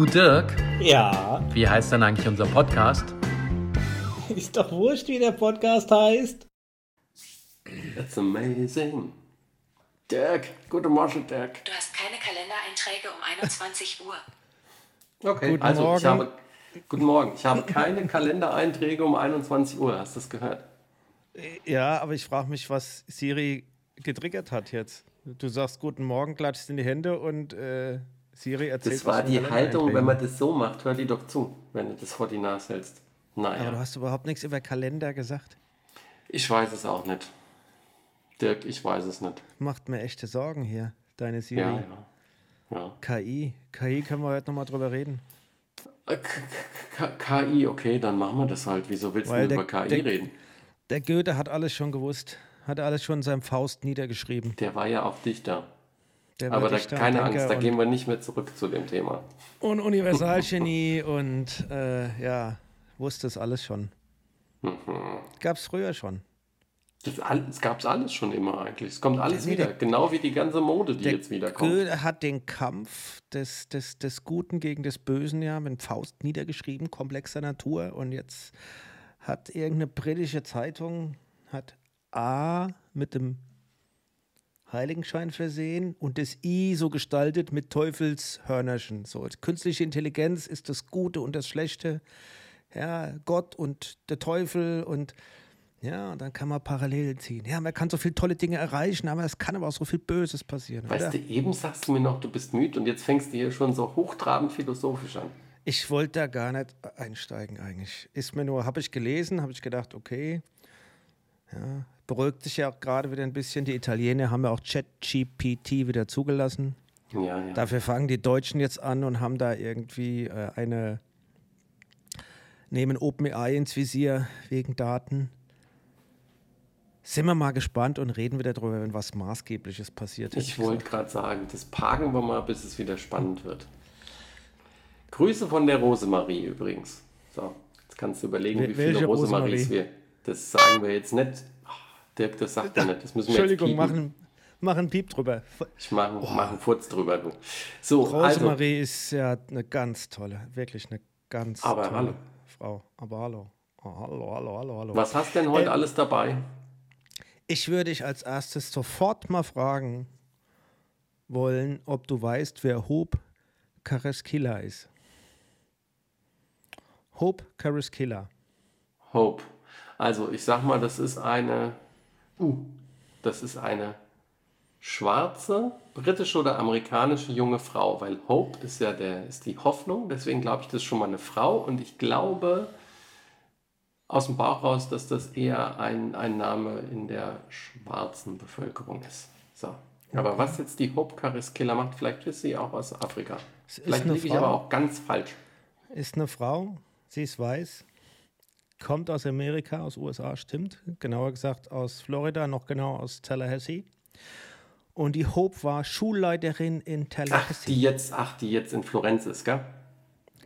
Du Dirk, Ja, wie heißt denn eigentlich unser Podcast? ist doch wurscht, wie der Podcast heißt. That's amazing. Dirk, guten Morgen, Dirk. Du hast keine Kalendereinträge um 21 Uhr. Okay, Guten also ich Morgen. habe. Guten Morgen. Ich habe keine Kalendereinträge um 21 Uhr. Hast du das gehört? Ja, aber ich frage mich, was Siri getriggert hat jetzt. Du sagst Guten Morgen, klatschst in die Hände und äh, Siri erzählt Das war die Haltung, Kalendereinträgen. wenn man das so macht. Hör die doch zu, wenn du das vor die Nase hältst. Aber du Naja, hast überhaupt nichts über Kalender gesagt. ich weiß es auch nicht. Dirk, ich weiß es nicht. Macht mir echte Sorgen hier, deine Siri. Ja, ja. ja. KI. KI können wir heute nochmal drüber reden. Äh, KI, okay, dann machen wir das halt. Wieso willst Weil du über KI der- reden? Der Goethe hat alles schon gewusst. Hat alles schon in seinem Faust niedergeschrieben. Der war ja auch Dichter. Der Aber da, keine Denker Angst, da gehen wir nicht mehr zurück zu dem Thema. Und Universalgenie und äh, ja, wusste es alles schon. Mhm. Gab's früher schon. Das gab es alles schon immer eigentlich. Es kommt alles Nee, wieder. der- Genau wie die ganze Mode, die Der jetzt wiederkommt. Goethe hat den Kampf des, des, des Guten gegen des Bösen ja mit Faust niedergeschrieben, komplexer Natur. Und jetzt hat irgendeine britische Zeitung hat A mit dem Heiligenschein versehen und das I so gestaltet mit Teufelshörnerchen. So, als künstliche Intelligenz ist das Gute und das Schlechte. Ja, Gott und der Teufel und ja, und dann kann man Parallelen ziehen. Ja, man kann so viele tolle Dinge erreichen, aber es kann aber auch so viel Böses passieren. oder? Weißt du, eben sagst du mir noch, du bist müde und jetzt fängst du hier schon so hochtrabend philosophisch an. Ich wollte da gar nicht einsteigen eigentlich. Ist mir nur, habe ich gelesen, habe ich gedacht, okay. Ja, beruhigt sich ja auch gerade wieder ein bisschen. Die Italiener haben ja auch ChatGPT wieder zugelassen. Ja, ja. Dafür fangen die Deutschen jetzt an und haben da irgendwie äh, eine, nehmen OpenAI ins Visier wegen Daten. Sind wir mal gespannt und reden wieder darüber, wenn was Maßgebliches passiert ist. Ich wollte gerade sagen, das parken wir mal, bis es wieder spannend wird. Grüße von der Rosemarie übrigens. So, jetzt kannst du überlegen, Wel- wie viele Rosemaries Rosemarie? wir. Das sagen wir jetzt nicht. Dirk, das sagt er nicht. Das müssen wir Entschuldigung, jetzt machen, machen Piep drüber. Ich mache mach einen Furz drüber, du. So, also, Rosemarie ist ja eine ganz tolle, wirklich eine ganz Aber tolle hallo. Frau. Aber hallo. Oh, hallo, hallo, hallo, hallo. was hast denn heute Ähm, alles dabei? Ich würde dich als erstes sofort mal fragen wollen, ob du weißt, wer Hope Karaskilla ist. Hope Karaskilla. Hope. Also ich sag mal, das ist eine, uh, das ist eine schwarze, britische oder amerikanische junge Frau, weil Hope ist ja der, ist die Hoffnung, deswegen glaube ich, das ist schon mal eine Frau und ich glaube aus dem Bauch raus, dass das eher ein, ein Name in der schwarzen Bevölkerung ist. So. Aber was jetzt die Hope Kariskiller macht, vielleicht ist sie auch aus Afrika. Vielleicht liege ich aber auch ganz falsch. Ist eine Frau, sie ist weiß, kommt aus Amerika, aus USA, stimmt. Genauer gesagt aus Florida, noch genau aus Tallahassee. Und die Hope war Schulleiterin in Ach, Tallahassee. die jetzt, ach, die jetzt in Florenz ist, gell?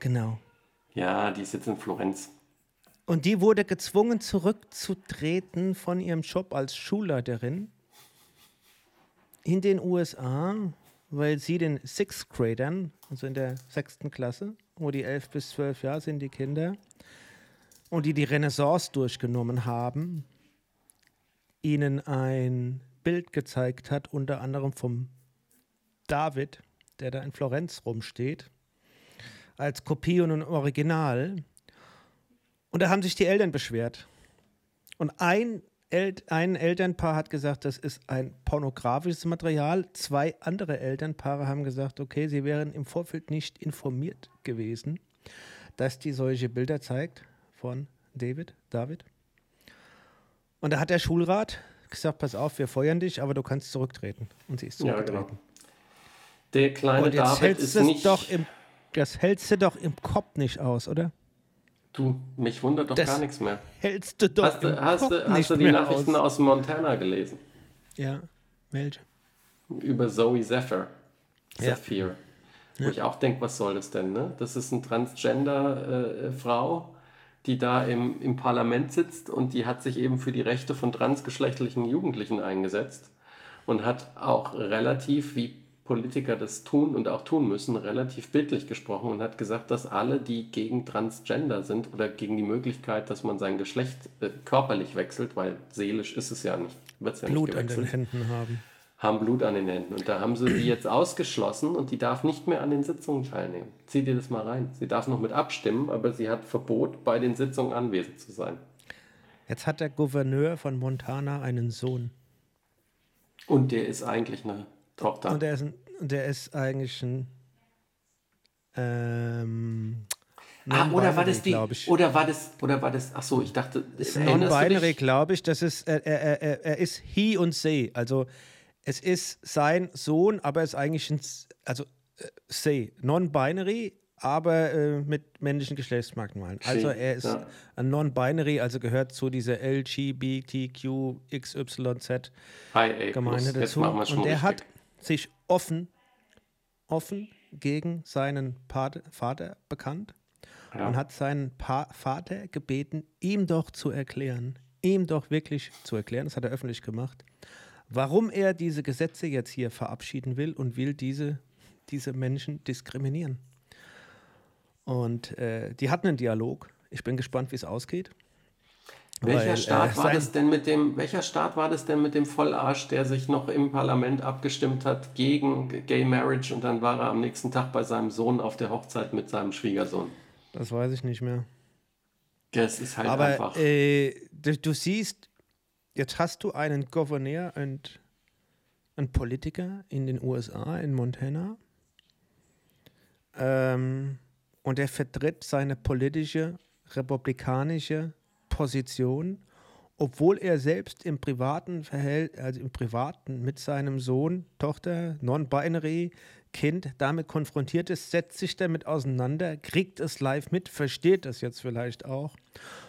Genau. Ja, die ist jetzt in Florenz. Und die wurde gezwungen, zurückzutreten von ihrem Job als Schulleiterin in den USA, weil sie den Sixth Gradern, also in der sechsten Klasse, wo die elf bis zwölf Jahre sind, die Kinder, und die die Renaissance durchgenommen haben, ihnen ein Bild gezeigt hat, unter anderem vom David, der da in Florenz rumsteht, als Kopie und ein Original. Und da haben sich die Eltern beschwert. Und ein, El ein Elternpaar hat gesagt, das ist ein pornografisches Material. Zwei andere Elternpaare haben gesagt, okay, sie wären im Vorfeld nicht informiert gewesen, dass die solche Bilder zeigt von David, David. Und da hat der Schulrat gesagt, pass auf, wir feuern dich, aber du kannst zurücktreten. Und sie ist Ja, zurückgetreten. genau. Der kleine Und jetzt David ist nicht. doch im, das hältst du doch im Kopf nicht aus, oder? du, mich wundert doch Das- gar nichts mehr. Hältst du doch Hast im du, hast Kopf hast nicht du die Nachrichten aus. aus Montana gelesen? Ja, welche? Über Zoe Zephyr. Ja. Zephyr. Wo ich auch denke, was soll das denn? Ne? Das ist eine Transgender-Frau, die da im, im Parlament sitzt und die hat sich eben für die Rechte von transgeschlechtlichen Jugendlichen eingesetzt und hat auch relativ, wie Politiker das tun und auch tun müssen, relativ bildlich gesprochen und hat gesagt, dass alle, die gegen Transgender sind oder gegen die Möglichkeit, dass man sein Geschlecht äh, körperlich wechselt, weil seelisch ist es ja nicht, wird es ja Blut nicht an den gewechselt, Händen haben. Haben Blut an den Händen. Und da haben sie die jetzt ausgeschlossen und die darf nicht mehr an den Sitzungen teilnehmen. Zieh dir das mal rein. Sie darf noch mit abstimmen, aber sie hat Verbot, bei den Sitzungen anwesend zu sein. Jetzt hat der Gouverneur von Montana einen Sohn. Und der ist eigentlich eine Tochter. Und der ist, ein, der ist eigentlich ein. Ähm, ah, oder war das die, oder war das, oder war das, ach so, ich dachte, Non-binary, glaube ich. Das ist, er, er, er, er ist he und sie. Also es ist sein Sohn, aber es ist eigentlich ein, also äh, sie, non-binary, aber äh, mit männlichen Geschlechtsmerkmalen. Also er ist ja. ein non-binary, also gehört zu dieser LGBTQ XYZ Hi, ey, Gemeinde plus, jetzt dazu. Und er hat sich offen, offen gegen seinen Pate, Vater bekannt Ja. und hat seinen pa Vater gebeten, ihm doch zu erklären, ihm doch wirklich zu erklären, das hat er öffentlich gemacht, warum er diese Gesetze jetzt hier verabschieden will und will diese, diese Menschen diskriminieren. Und äh, die hatten einen Dialog. Ich bin gespannt, wie es ausgeht. Welcher Weil, äh, Staat war sein- das denn mit dem, welcher Staat war das denn mit dem Vollarsch, der sich noch im Parlament abgestimmt hat gegen Gay Marriage und dann war er am nächsten Tag bei seinem Sohn auf der Hochzeit mit seinem Schwiegersohn? Das weiß ich nicht mehr. Das ist halt Aber einfach. äh, du, du siehst, jetzt hast du einen Gouverneur und einen Politiker in den USA, in Montana. Ähm, und er vertritt seine politische, republikanische Position, obwohl er selbst im privaten Verhält, also im privaten mit seinem Sohn, Tochter, non-binary, Kind damit konfrontiert ist, setzt sich damit auseinander, kriegt es live mit, versteht es jetzt vielleicht auch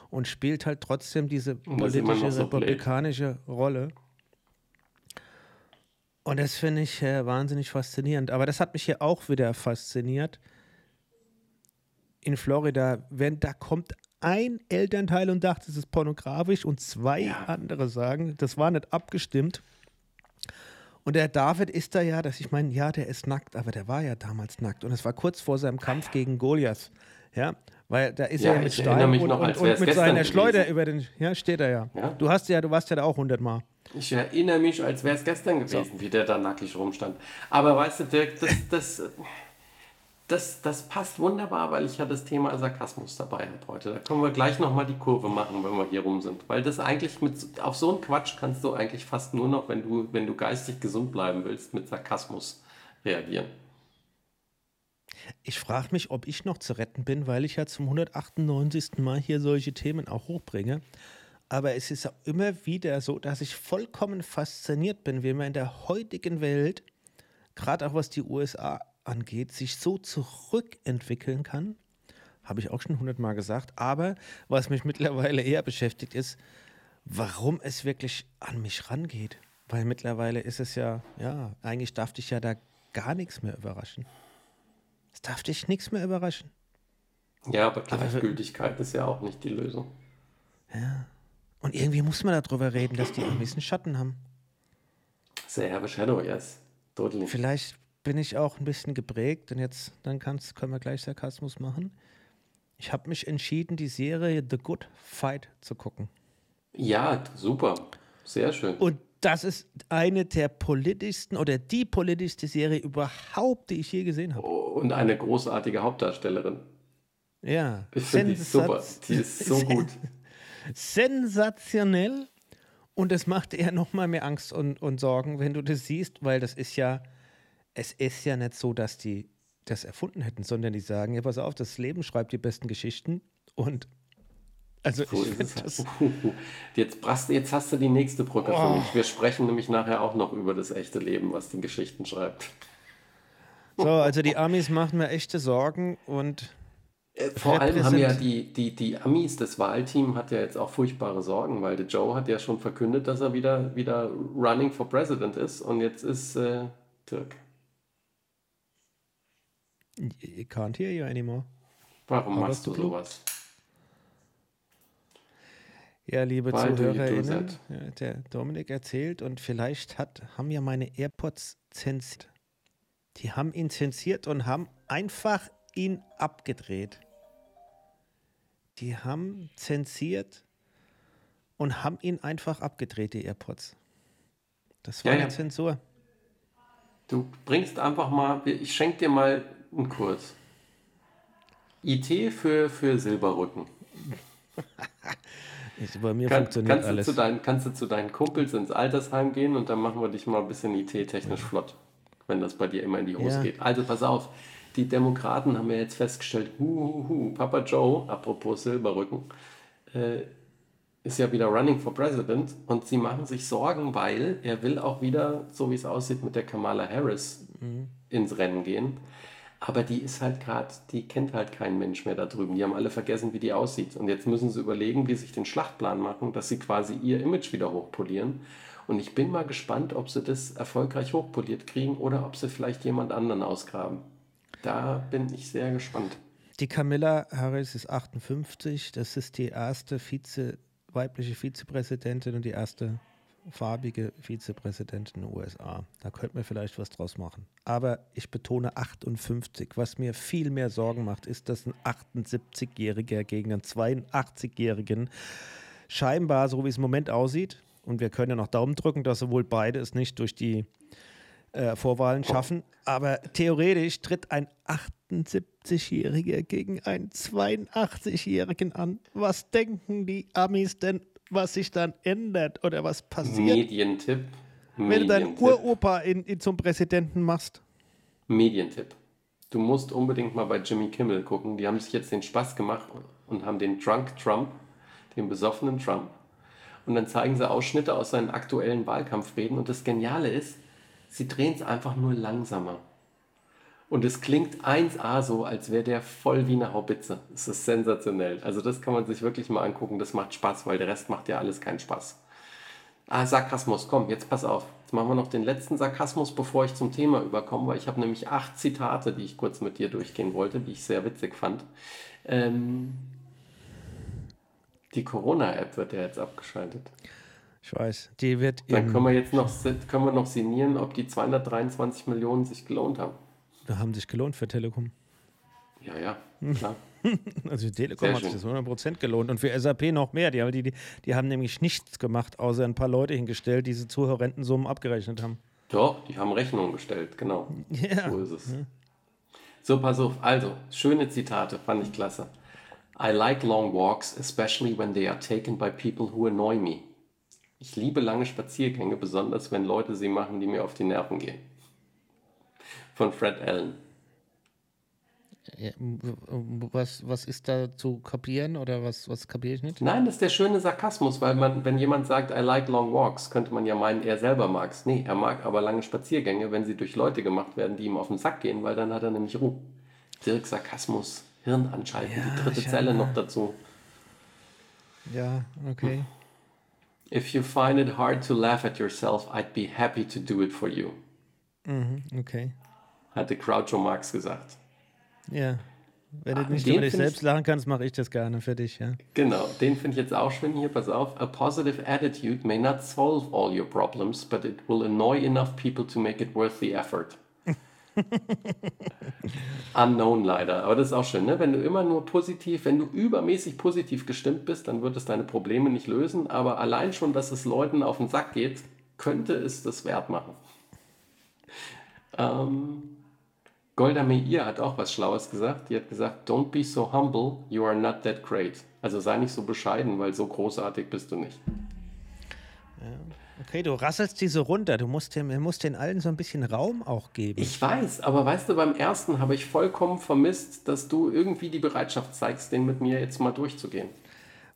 und spielt halt trotzdem diese politische, so blöd. republikanische Rolle. Und das finde ich äh, wahnsinnig faszinierend. Aber das hat mich hier auch wieder fasziniert. In Florida, wenn da kommt ein Elternteil und sagt, es ist pornografisch und zwei Ja. andere sagen, das war nicht abgestimmt. Und der David ist da ja, dass ich meine, ja, der ist nackt, aber der war ja damals nackt. Und es war kurz vor seinem Kampf gegen Goliath. Ja, weil da ist Ja, er mit ich erinnere Stein und, noch, und, und mit seiner Schleuder gewesen. über den, ja, steht er ja. Ja. Du hast ja, du warst ja da auch hundertmal. Ich erinnere mich, als wäre es gestern gewesen, wie der da nackig rumstand. Aber weißt du, Dirk, das, das, das, das passt wunderbar, weil ich ja das Thema Sarkasmus dabei habe heute. Da können wir gleich nochmal die Kurve machen, wenn wir hier rum sind. Weil das eigentlich mit, so- auf so einen Quatsch kannst du eigentlich fast nur noch, wenn du, wenn du geistig gesund bleiben willst, mit Sarkasmus reagieren. Ich frage mich, ob ich noch zu retten bin, weil ich ja zum 198. Mal hier solche Themen auch hochbringe. Aber es ist auch immer wieder so, dass ich vollkommen fasziniert bin, wie man in der heutigen Welt, gerade auch was die USA angeht, sich so zurückentwickeln kann. Habe ich auch schon hundertmal gesagt. Aber was mich mittlerweile eher beschäftigt ist, warum es wirklich an mich rangeht. Weil mittlerweile ist es ja, ja, eigentlich darf dich ja da gar nichts mehr überraschen. Es darf dich nichts mehr überraschen. Ja, aber Gleichgültigkeit ist ja auch nicht die Lösung. Und irgendwie muss man darüber reden, dass die Amis einen Schatten haben. Say have a shadow, yes. Totally. Vielleicht bin ich auch ein bisschen geprägt und jetzt dann kann's, können wir gleich Sarkasmus machen. Ich habe mich entschieden, die Serie The Good Fight zu gucken. Ja, super. Sehr schön. Und das ist eine der politischsten oder die politischste Serie überhaupt, die ich je gesehen habe. Und eine großartige Hauptdarstellerin. Ja. Ich finde die super. Die ist so gut. sensationell. Und es macht eher noch mal mehr Angst und, und Sorgen, wenn du das siehst, weil das ist ja, es ist ja nicht so, dass die das erfunden hätten, sondern die sagen, ja, pass auf, das Leben schreibt die besten Geschichten und also So ich finde das, Jetzt, brast, jetzt hast du die nächste Brücke für Oh. mich. Wir sprechen nämlich nachher auch noch über das echte Leben, was die Geschichten schreibt. so, also die Amis machen mir echte Sorgen und Äh, Vor allem haben ja die, die, die Amis, das Wahlteam hat ja jetzt auch furchtbare Sorgen, weil der Joe hat ja schon verkündet, dass er wieder, wieder running for president ist und jetzt ist äh, Dirk. I can't hear you anymore. Warum Aber machst du du- sowas? Ja, liebe do ZuhörerInnen, der Dominik erzählt und vielleicht hat, haben ja meine AirPods zensiert. Die haben ihn zensiert und haben einfach ihn abgedreht. Die haben zensiert und haben ihn einfach abgedreht, die AirPods. Das war Ja, eine ja. Zensur. Du bringst einfach mal, ich schenke dir mal einen Kurs. IT für, für Silberrücken. Ich, bei mir Kann, funktioniert kannst, du alles. zu deinen, kannst du zu deinen Kumpels ins Altersheim gehen und dann machen wir dich mal ein bisschen IT-technisch flott, wenn das bei dir immer in die Hose Ja. geht. Also pass auf, die Demokraten haben ja jetzt festgestellt, hu, hu, hu, Papa Joe, apropos Silberrücken, äh, ist ja wieder running for president und sie machen sich Sorgen, weil er will auch wieder, so wie es aussieht, mit der Kamala Harris ins Rennen gehen. Aber die ist halt gerade, die kennt halt kein Mensch mehr da drüben. Die haben alle vergessen, wie die aussieht. Und jetzt müssen sie überlegen, wie sie sich den Schlachtplan machen, dass sie quasi ihr Image wieder hochpolieren. Und ich bin mal gespannt, ob sie das erfolgreich hochpoliert kriegen oder ob sie vielleicht jemand anderen ausgraben. Da bin ich sehr gespannt. Die Camilla Harris ist 58. Das ist die erste Vize, weibliche Vizepräsidentin und die erste farbige Vizepräsidentin in den USA. Da könnte man vielleicht was draus machen. Aber ich betone 58. Was mir viel mehr Sorgen macht, ist, dass ein 78-Jähriger gegen einen 82-Jährigen scheinbar, so wie es im Moment aussieht, und wir können ja noch Daumen drücken, dass sowohl beide es nicht durch die äh, Vorwahlen schaffen. Aber theoretisch tritt ein 78-Jähriger gegen einen 82-Jährigen an. Was denken die Amis denn, was sich dann ändert oder was passiert, Medientipp. wenn du deinen Medientipp. Uropa in, in zum Präsidenten machst? Medientipp. Du musst unbedingt mal bei Jimmy Kimmel gucken. Die haben sich jetzt den Spaß gemacht und haben den Drunk Trump, den besoffenen Trump. Und dann zeigen sie Ausschnitte aus seinen aktuellen Wahlkampfreden. Und das Geniale ist, sie drehen es einfach nur langsamer. Und es klingt 1A so, als wäre der voll wie eine Haubitze. Es ist sensationell. Also das kann man sich wirklich mal angucken. Das macht Spaß, weil der Rest macht ja alles keinen Spaß. Ah, Sarkasmus, komm, jetzt pass auf. Jetzt machen wir noch den letzten Sarkasmus, bevor ich zum Thema überkomme, weil ich habe nämlich acht Zitate, die ich kurz mit dir durchgehen wollte, die ich sehr witzig fand. Ähm, die Corona-App wird ja jetzt abgeschaltet. Ich weiß, die wird Dann können wir jetzt noch, können wir noch sinnieren, ob die 223 Millionen sich gelohnt haben. Da haben sich gelohnt für Telekom. Ja, ja, klar. Also Telekom Sehr hat sich das 100% gelohnt und für SAP noch mehr. Die, haben- die, die, haben nämlich nichts gemacht, außer ein paar Leute hingestellt, die sie zu horrenden Summen abgerechnet haben. Doch, die haben Rechnungen gestellt, genau. Ja. So ist es. So, pass auf. Also, schöne Zitate, fand ich klasse. I like long walks, especially when they are taken by people who annoy me. Ich liebe lange Spaziergänge, besonders wenn Leute sie machen, die mir auf die Nerven gehen. Von Fred Allen. Was, was ist da zu kapieren oder was, was kapiere ich nicht? Nein, das ist der schöne Sarkasmus, weil man, wenn jemand sagt, I like long walks, könnte man ja meinen, er selber mag es. Nee, er mag aber lange Spaziergänge, wenn sie durch Leute gemacht werden, die ihm auf den Sack gehen, weil dann hat er nämlich Ruhe. Dirk Sarkasmus, Hirn anschalten, Ja, die dritte Zelle noch dazu. Ja, okay. If you find it hard to laugh at yourself, I'd be happy to do it for you, Mhm, okay. Hatte Groucho Marx gesagt. Ja. Wenn du nicht über dich selbst lachen kannst, mache ich das gerne für dich, ja. Genau, den finde ich jetzt auch schön hier, pass auf. A positive attitude may not solve all your problems, but it will annoy enough people to make it worth the effort. Unknown leider, aber das ist auch schön, ne? Wenn du immer nur positiv, wenn du übermäßig positiv gestimmt bist, dann wird es deine Probleme nicht lösen, aber allein schon, dass es Leuten auf den Sack geht, könnte es das wert machen. Ähm, Golda Meir hat auch was Schlaues gesagt. Die hat gesagt, don't be so humble, you are not that great. Also sei nicht so bescheiden, weil so großartig bist du nicht. Okay, du rasselst diese runter. Du musst, dem, musst den allen so ein bisschen Raum auch geben. Ich weiß, aber weißt du, beim ersten habe ich vollkommen vermisst, dass du irgendwie die Bereitschaft zeigst, den mit mir jetzt mal durchzugehen.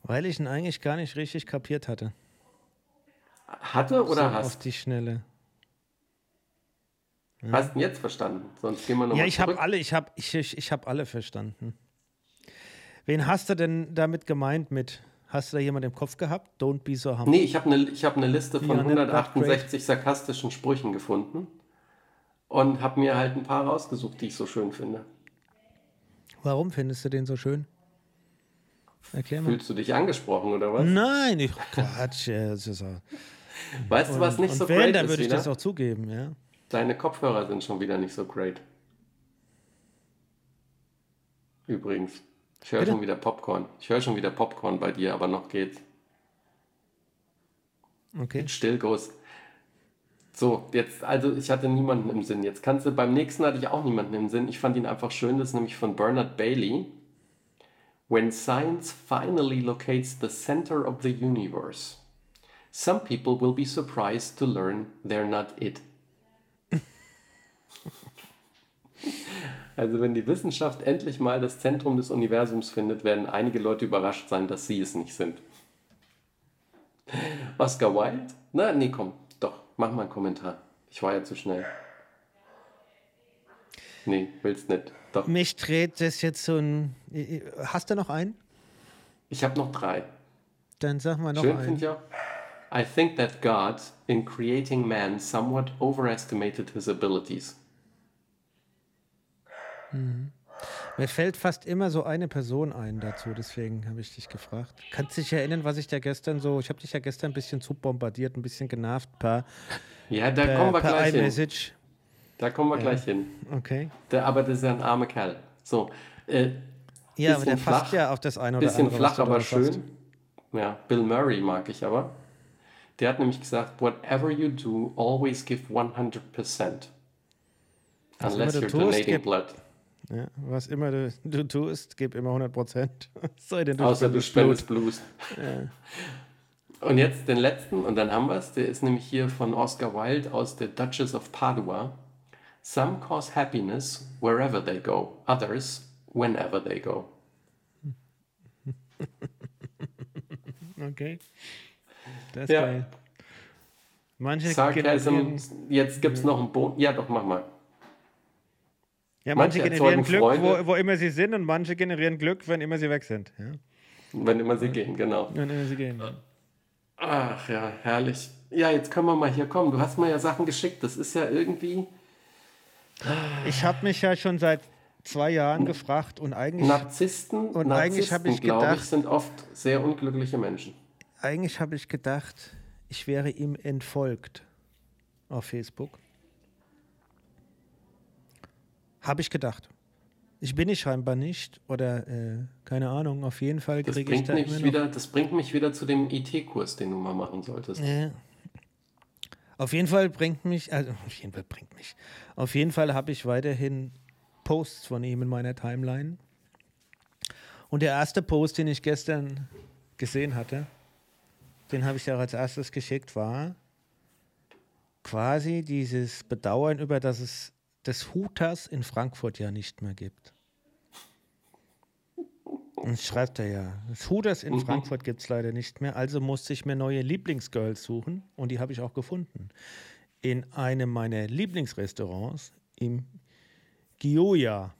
weil ich ihn eigentlich gar nicht richtig kapiert hatte. Hatte oder so Auf hast? die Schnelle. Hast ihn jetzt verstanden? Sonst gehen wir nochmal Ja, ich habe alle, ich habe ich, ich, ich hab alle verstanden. Wen hast du denn damit gemeint mit, hast du da jemand im Kopf gehabt? Don't be so humble. Nee, ich habe eine hab ne Liste von Ja, nicht that 168 sarkastischen Sprüchen gefunden und habe mir halt ein paar rausgesucht, die ich so schön finde. Warum findest du den so schön? Erklär mal. Fühlst du dich angesprochen oder was? Nein, ich Quatsch. ja, das ist so. Weißt du, was nicht und so wenn, great dann ist würde ich wieder? das auch zugeben, ja. Deine Kopfhörer sind schon wieder nicht so great. Übrigens. Ich höre schon wieder Popcorn. Ich höre schon wieder Popcorn bei dir, aber noch geht's. Okay. Still goes. So, jetzt, also ich hatte niemanden im Sinn. Jetzt kannst du, beim nächsten hatte ich auch niemanden im Sinn. Ich fand ihn einfach schön, das ist nämlich von Bernard Bailey. When science finally locates the center of the universe, some people will be surprised to learn they're not it. Also wenn die Wissenschaft endlich mal das Zentrum des Universums findet, werden einige Leute überrascht sein, dass sie es nicht sind. Oscar Wilde? Na, nee, komm, doch, mach mal einen Kommentar. Ich war ja zu schnell. Nee, willst nicht. Doch. Mich dreht das jetzt so ein. Hast du noch einen? Ich habe noch drei. Dann sag mal noch Schön einen. finde ich auch. I think that God, in creating man, somewhat overestimated his abilities. Mir fällt fast immer so eine Person ein dazu, deswegen habe ich dich gefragt. Kannst du dich erinnern, was ich da gestern so, ich habe dich ja gestern ein bisschen zu bombardiert, ein bisschen genervt per, Ja, da per, kommen wir gleich hin. Da kommen wir gleich hin. Okay. Der, aber das ist ja ein armer Kerl. So, äh, Ja, aber der Bisschen fasst flach, ja auf das eine oder bisschen andere. was flach, aber schön. Ja, Bill Murray mag ich aber. Der hat nämlich gesagt, whatever you do, always give 100%. Was Unless you're tust, donating gib- blood. Ja, was immer du, du tust, gib immer 100 Prozent. Sei denn du Außer du spendest Blues. Und jetzt den letzten, und dann haben wir es. Der ist nämlich hier von Oscar Wilde aus The Duchess of Padua. Some cause happiness wherever they go, others whenever they go. Okay. Das ist Ja. geil. Manche Sarcasm, generieren, jetzt gibt es noch einen Boden. Ja, doch, mach mal. ja, manche manche generieren Glück, wo, wo immer sie sind, und manche generieren Glück, wenn immer sie weg sind. Ja? Wenn immer sie gehen, genau. Wenn immer sie gehen. Ach ja, herrlich. Ja, jetzt können wir mal hier kommen. Du hast mir ja Sachen geschickt. Das ist ja irgendwie Ich habe mich ja schon seit zwei Jahren gefragt und eigentlich, Narzissten. Und eigentlich hab ich glaube ich, gedacht- sind oft sehr unglückliche Menschen. Eigentlich habe ich gedacht, ich wäre ihm entfolgt auf Facebook. Habe ich gedacht. Ich bin ich scheinbar nicht oder äh, keine Ahnung, auf jeden Fall Das kriege ich bringt, da immer mich noch wieder, das bringt mich wieder zu dem IT-Kurs, den du mal machen solltest. Ja. Auf jeden Fall bringt mich, also auf jeden Fall bringt mich. Auf jeden Fall habe ich weiterhin Posts von ihm in meiner Timeline. Und der erste Post, den ich gestern gesehen hatte, den habe ich ja als erstes geschickt, war quasi dieses Bedauern über, dass es des Hooters in Frankfurt ja nicht mehr gibt. Und schreibt er ja, das Hooters in Frankfurt gibt es leider nicht mehr, also musste ich mir neue Lieblingsgirls suchen und die habe ich auch gefunden. In einem meiner Lieblingsrestaurants im Gioia.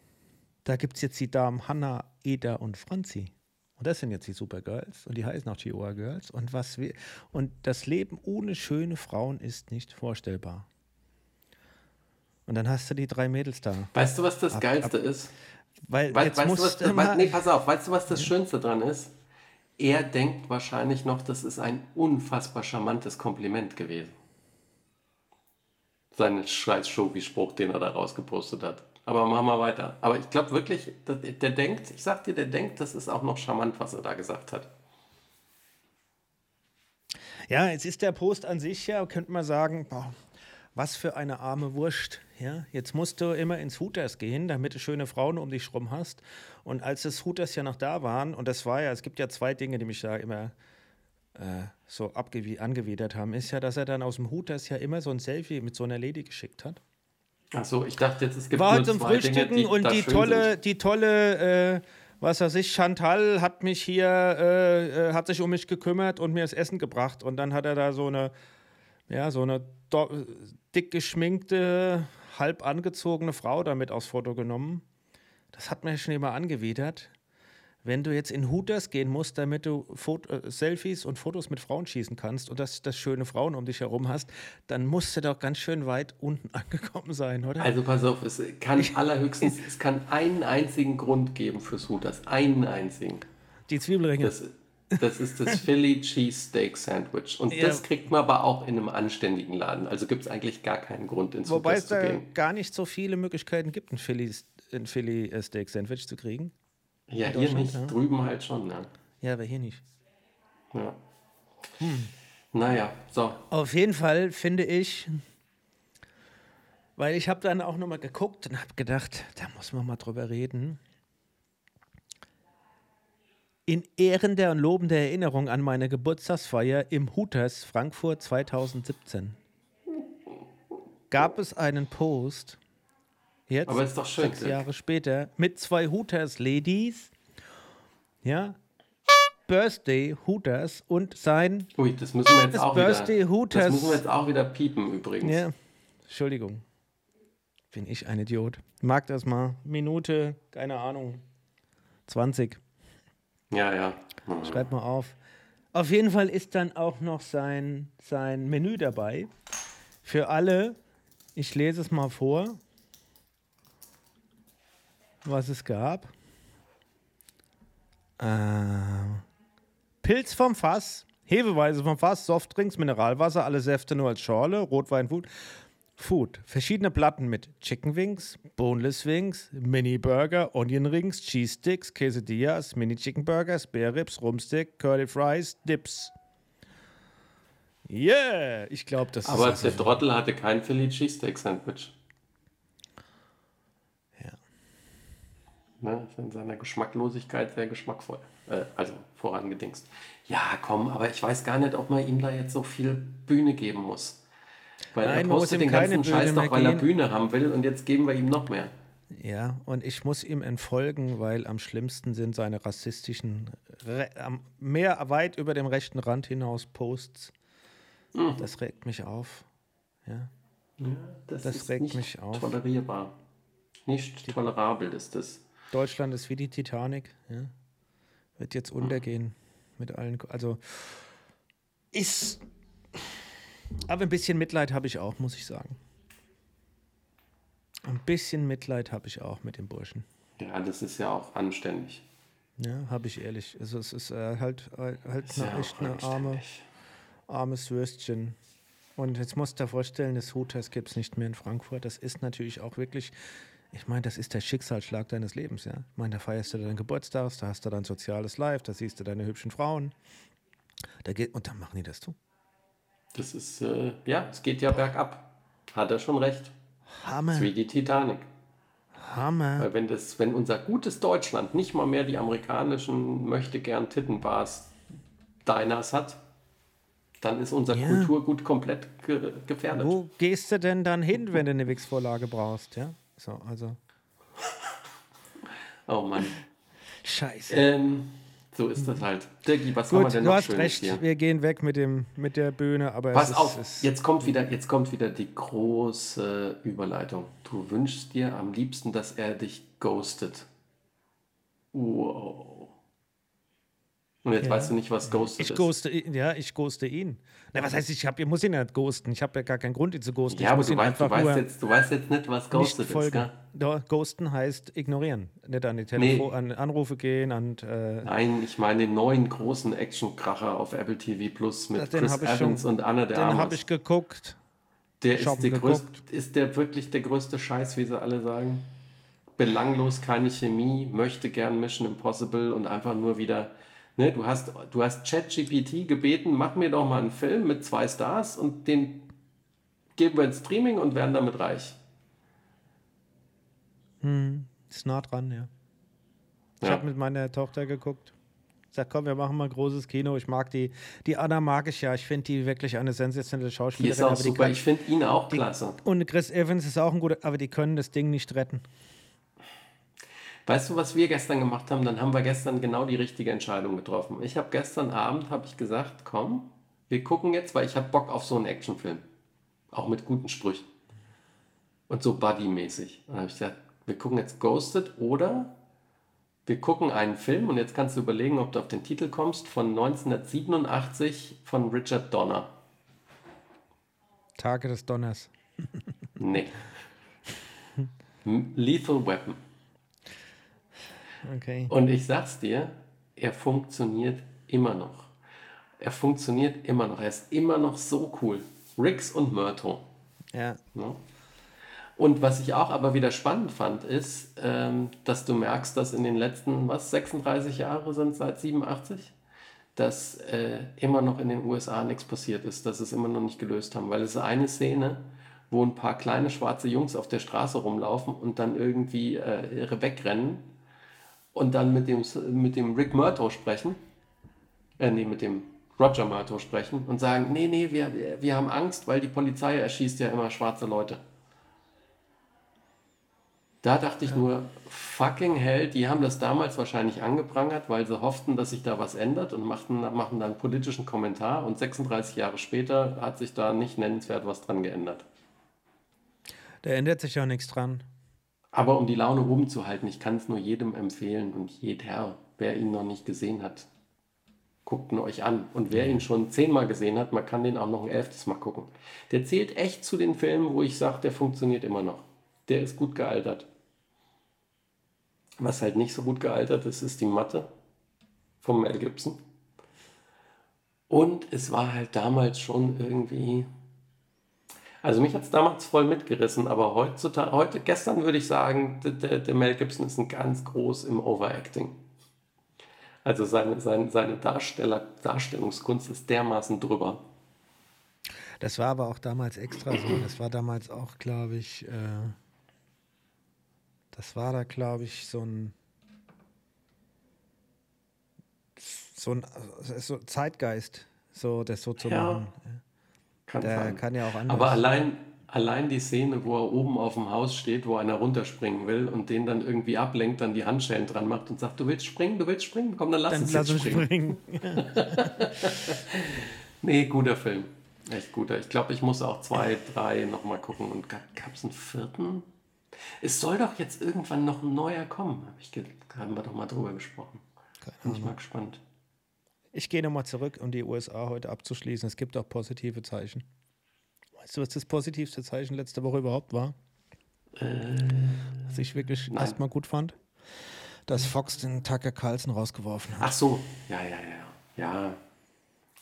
Da gibt es jetzt die Damen Hanna, Eda und Franzi. Und das sind jetzt die Supergirls und die heißen auch Gioia Girls. Und, was wir, und das Leben ohne schöne Frauen ist nicht vorstellbar. Und dann hast du die drei Mädels da. Weißt du, was das Geilste ist? Weil Wei- jetzt weißt, du, musst was, du wei- mal, nee, pass auf, weißt du, was das Schönste dran ist? Er denkt wahrscheinlich noch, das ist ein unfassbar charmantes Kompliment gewesen. Sein scheiß Schobi-Spruch, den er da rausgepostet hat. Aber machen wir weiter. Aber ich glaube wirklich, dass- der denkt, ich sag dir, der denkt, das ist auch noch charmant, was er da gesagt hat. Ja, jetzt ist der Post an sich ja, könnte man sagen, boah, was für eine arme Wurst. Ja, jetzt musst du immer ins Hooters gehen, damit du schöne Frauen um dich rum hast. Und als das Hooters ja noch da waren, und das war ja, es gibt ja zwei Dinge, die mich da immer äh, so angewidert haben, ist ja, dass er dann aus dem Hooters ja immer so ein Selfie mit so einer Lady geschickt hat. Achso, ich dachte jetzt, es gibt War heute zum Frühstücken Dinge, die und die tolle, sind. die tolle, äh, was weiß ich, Chantal hat mich hier, äh, äh, hat sich um mich gekümmert und mir das Essen gebracht. Und dann hat er da so eine, ja, so eine dick geschminkte, halb angezogene Frau damit aufs Foto genommen. Das hat mir schon immer angewidert. Wenn du jetzt in Hooters gehen musst, damit du Fot äh, Selfies und Fotos mit Frauen schießen kannst und dass das schöne Frauen um dich herum hast, dann musst du doch ganz schön weit unten angekommen sein, oder? Also pass auf, es kann allerhöchstens, es kann einen einzigen Grund geben fürs Hooters. Einen einzigen. Die Zwiebelringe. Das, Das ist das Philly Cheesesteak Sandwich. Und Ja. das kriegt man aber auch in einem anständigen Laden. Also gibt es eigentlich gar keinen Grund, ins Wobei es Hooters zu da gehen. gar nicht so viele Möglichkeiten gibt, ein Philly, ein Philly äh, Steak Sandwich zu kriegen. Ja, in hier nicht, ja. drüben halt schon. Ne? Ja, aber hier nicht. Ja. Hm. Naja, so. Auf jeden Fall finde ich, weil ich habe dann auch nochmal geguckt und habe gedacht, da muss man mal drüber reden. In ehrender und lobender Erinnerung an meine Geburtstagsfeier im Hooters Frankfurt 2017 gab es einen Post, jetzt Aber ist doch schön, sechs Dirk. Jahre später, mit zwei Hooters-Ladies, ja, Birthday Hooters und sein Ui, das müssen wir jetzt auch Birthday wieder. Hooters. Das müssen wir jetzt auch wieder piepen übrigens. Ja, Entschuldigung. Bin ich ein Idiot. Mag das mal. Minute, keine Ahnung. 20. Ja, ja. Hm. Schreib mal auf. Auf jeden Fall ist dann auch noch sein, sein Menü dabei. Für alle, ich lese es mal vor, was es gab. Äh, Pilz vom Fass, Hefeweise vom Fass, Softdrinks, Mineralwasser, alle Säfte nur als Schorle, Rotwein, Food. Food. Verschiedene Platten mit Chicken Wings, Boneless Wings, Mini Burger, Onion Rings, Cheese Sticks, Quesadillas, Mini Chicken Burgers, Spare Ribs, Rumstick, Curly Fries, Dips. Yeah! Ich glaube, das Aber ist der also, Trottel hatte kein Philly Cheesesteak Sandwich. Ne, ist in seiner Geschmacklosigkeit sehr geschmackvoll. Äh, also vorangedingst. Ja, komm, aber ich weiß gar nicht, ob man ihm da jetzt so viel Bühne geben muss. Weil Nein, er postet den ganzen Scheiß doch, weil er. Bühne haben will und jetzt geben wir ihm noch mehr. Ja, und ich muss ihm entfolgen, weil am schlimmsten sind seine rassistischen, mehr weit über dem rechten Rand hinaus Posts. Hm. Das regt mich auf. Ja. Ja, das, Das ist regt nicht mich auf. tolerierbar. Nicht tolerabel ist das. Deutschland ist wie die Titanic. Ja. Wird jetzt untergehen mit allen. Also ist. Aber ein bisschen Mitleid habe ich auch, muss ich sagen. Ein bisschen Mitleid habe ich auch mit dem Burschen. Ja, das ist ja auch anständig. Ja, habe ich ehrlich. Also es ist äh, halt, äh, halt Ist eine, ja echt eine arme, armes Würstchen. Und jetzt musst du dir vorstellen, das Hooters gibt es nicht mehr in Frankfurt. Das ist natürlich auch wirklich, ich meine, das ist der Schicksalsschlag deines Lebens, ja. Ich meine, da feierst du deinen Geburtstag, da hast du dein soziales Live, da siehst du deine hübschen Frauen. Da geht, und dann machen die das zu. Das ist, äh, ja, es geht ja bergab. Hat er schon recht. Hammer, Ist wie die Titanic. Hammer. Weil wenn, das, wenn unser gutes Deutschland nicht mal mehr die amerikanischen möchte gern Tittenbars Diners hat, dann ist unser Ja. Kulturgut komplett ge gefährdet. Wo gehst du denn dann hin, wenn du eine Wix-Vorlage brauchst, ja? So, also, Oh Mann. scheiße. Ähm, so ist das halt. Dirki, was haben wir Gut, denn du noch hast Schönes recht, hier? wir gehen weg mit, dem, mit der Bühne, aber Pass es auf, ist, es jetzt kommt, wieder, jetzt kommt wieder die große Überleitung. Du wünschst dir am liebsten, dass er dich ghostet. Wow. Und jetzt Ja. weißt du nicht, was ghostet Ich ist. ghoste, ihn- ja, ich ghoste ihn. Na, was heißt, ich, hab, ich muss ihn nicht ghosten. Ich habe ja gar keinen Grund, ihn zu ghosten. ja, ich aber muss du ihn weißt, du, weißt jetzt, du weißt jetzt nicht, was nicht ghostet ist. folgen. Gell? Ghosten heißt ignorieren. Nicht an die Telefon, an Anrufe gehen, an äh, Nein, ich meine den neuen großen Actionkracher auf Apple TV Plus mit Den Chris ich schon- Evans und Anna de den habe ich geguckt. Der ist, der größte, geguckt. ist der wirklich der größte Scheiß, wie sie alle sagen? Belanglos, keine Chemie, möchte gern Mission Impossible und einfach nur wieder. Ne, du hast, du hast ChatGPT gebeten, mach mir doch mal einen Film mit zwei Stars und den geben wir ins Streaming und werden damit reich. Ist nah dran, ja. Ich Ja. habe mit meiner Tochter geguckt. Sag, komm, wir machen mal ein großes Kino. Ich mag die. Die Anna mag ich ja. Ich finde die wirklich eine sensationelle Die Schauspielerin. ist auch die super. kann- Ich finde ihn auch klasse. und Chris Evans ist auch ein guter, aber die können das Ding nicht retten. Weißt du, was wir gestern gemacht haben? Dann haben wir gestern genau die richtige Entscheidung getroffen. Ich habe gestern Abend habe ich gesagt, komm, wir gucken jetzt, weil ich habe Bock auf so einen Actionfilm, auch mit guten Sprüchen und so Buddy-mäßig. Dann habe ich gesagt, wir gucken jetzt Ghosted oder wir gucken einen Film und jetzt kannst du überlegen, ob du auf den Titel kommst von 1987 von Richard Donner. Tage des Donners. Nee. Lethal Weapon. Okay. Und ich sag's dir, er funktioniert immer noch. Er funktioniert immer noch. Er ist immer noch so cool. Rix und Myrto. Ja. Ne? Und was ich auch aber wieder spannend fand, ist, ähm, dass du merkst, dass in den letzten, was, 36 Jahre sind seit 87, dass äh, immer noch in den USA nichts passiert ist, dass es immer noch nicht gelöst haben. Weil es ist eine Szene, wo ein paar kleine schwarze Jungs auf der Straße rumlaufen und dann irgendwie äh, wegrennen und dann mit dem, mit dem Rick Murtaugh sprechen, äh, nee, mit dem Roger Murtaugh sprechen und sagen, nee, nee, wir, wir, haben Angst, weil die Polizei erschießt ja immer schwarze Leute. Da dachte ich nur, fucking hell, die haben das damals wahrscheinlich angeprangert, weil sie hofften, dass sich da was ändert und machten, machen dann einen politischen Kommentar und 36 Jahre später hat sich da nicht nennenswert was dran geändert. Da ändert sich ja nichts dran. Aber um die Laune oben zu halten, ich kann es nur jedem empfehlen und jeder, wer ihn noch nicht gesehen hat, guckt ihn euch an. Und wer ihn schon zehnmal gesehen hat, man kann den auch noch ein elftes Mal gucken. Der zählt echt zu den Filmen, wo ich sage, der funktioniert immer noch. Der ist gut gealtert. Was halt nicht so gut gealtert ist, ist die Matte vom Mel Gibson. Und es war halt damals schon irgendwie. Also mich hat es damals voll mitgerissen, aber heutzutage, heute, gestern würde ich sagen, der, der, Mel Gibson ist ein ganz groß im Overacting. Also seine, seine, seine Darsteller, Darstellungskunst ist dermaßen drüber. Das war aber auch damals extra so. Das war damals auch, glaube ich, äh, das war da, glaube ich, so ein so ein Zeitgeist, so das so zu Ja. machen. Kann Der sein. kann ja auch anders. Aber allein, allein die Szene, wo er oben auf dem Haus steht, wo einer runterspringen will und den dann irgendwie ablenkt, dann die Handschellen dran macht und sagt, du willst springen, du willst springen, komm, dann lass Dann uns lass jetzt uns springen. springen. Nee, guter Film. Echt guter. Ich glaube, ich muss auch zwei, drei nochmal gucken. Und gab es einen vierten? Es soll doch jetzt irgendwann noch ein neuer kommen. Hab ich haben wir doch mal drüber gesprochen. Bin ich mal gespannt. Ich gehe nochmal zurück, um die USA heute abzuschließen. Es gibt auch positive Zeichen. Weißt du, was das positivste Zeichen letzte Woche überhaupt war? was ich wirklich Äh, erstmal gut fand? Dass Fox den Tucker Carlson rausgeworfen hat. Ach so, ja, ja, ja. Ja.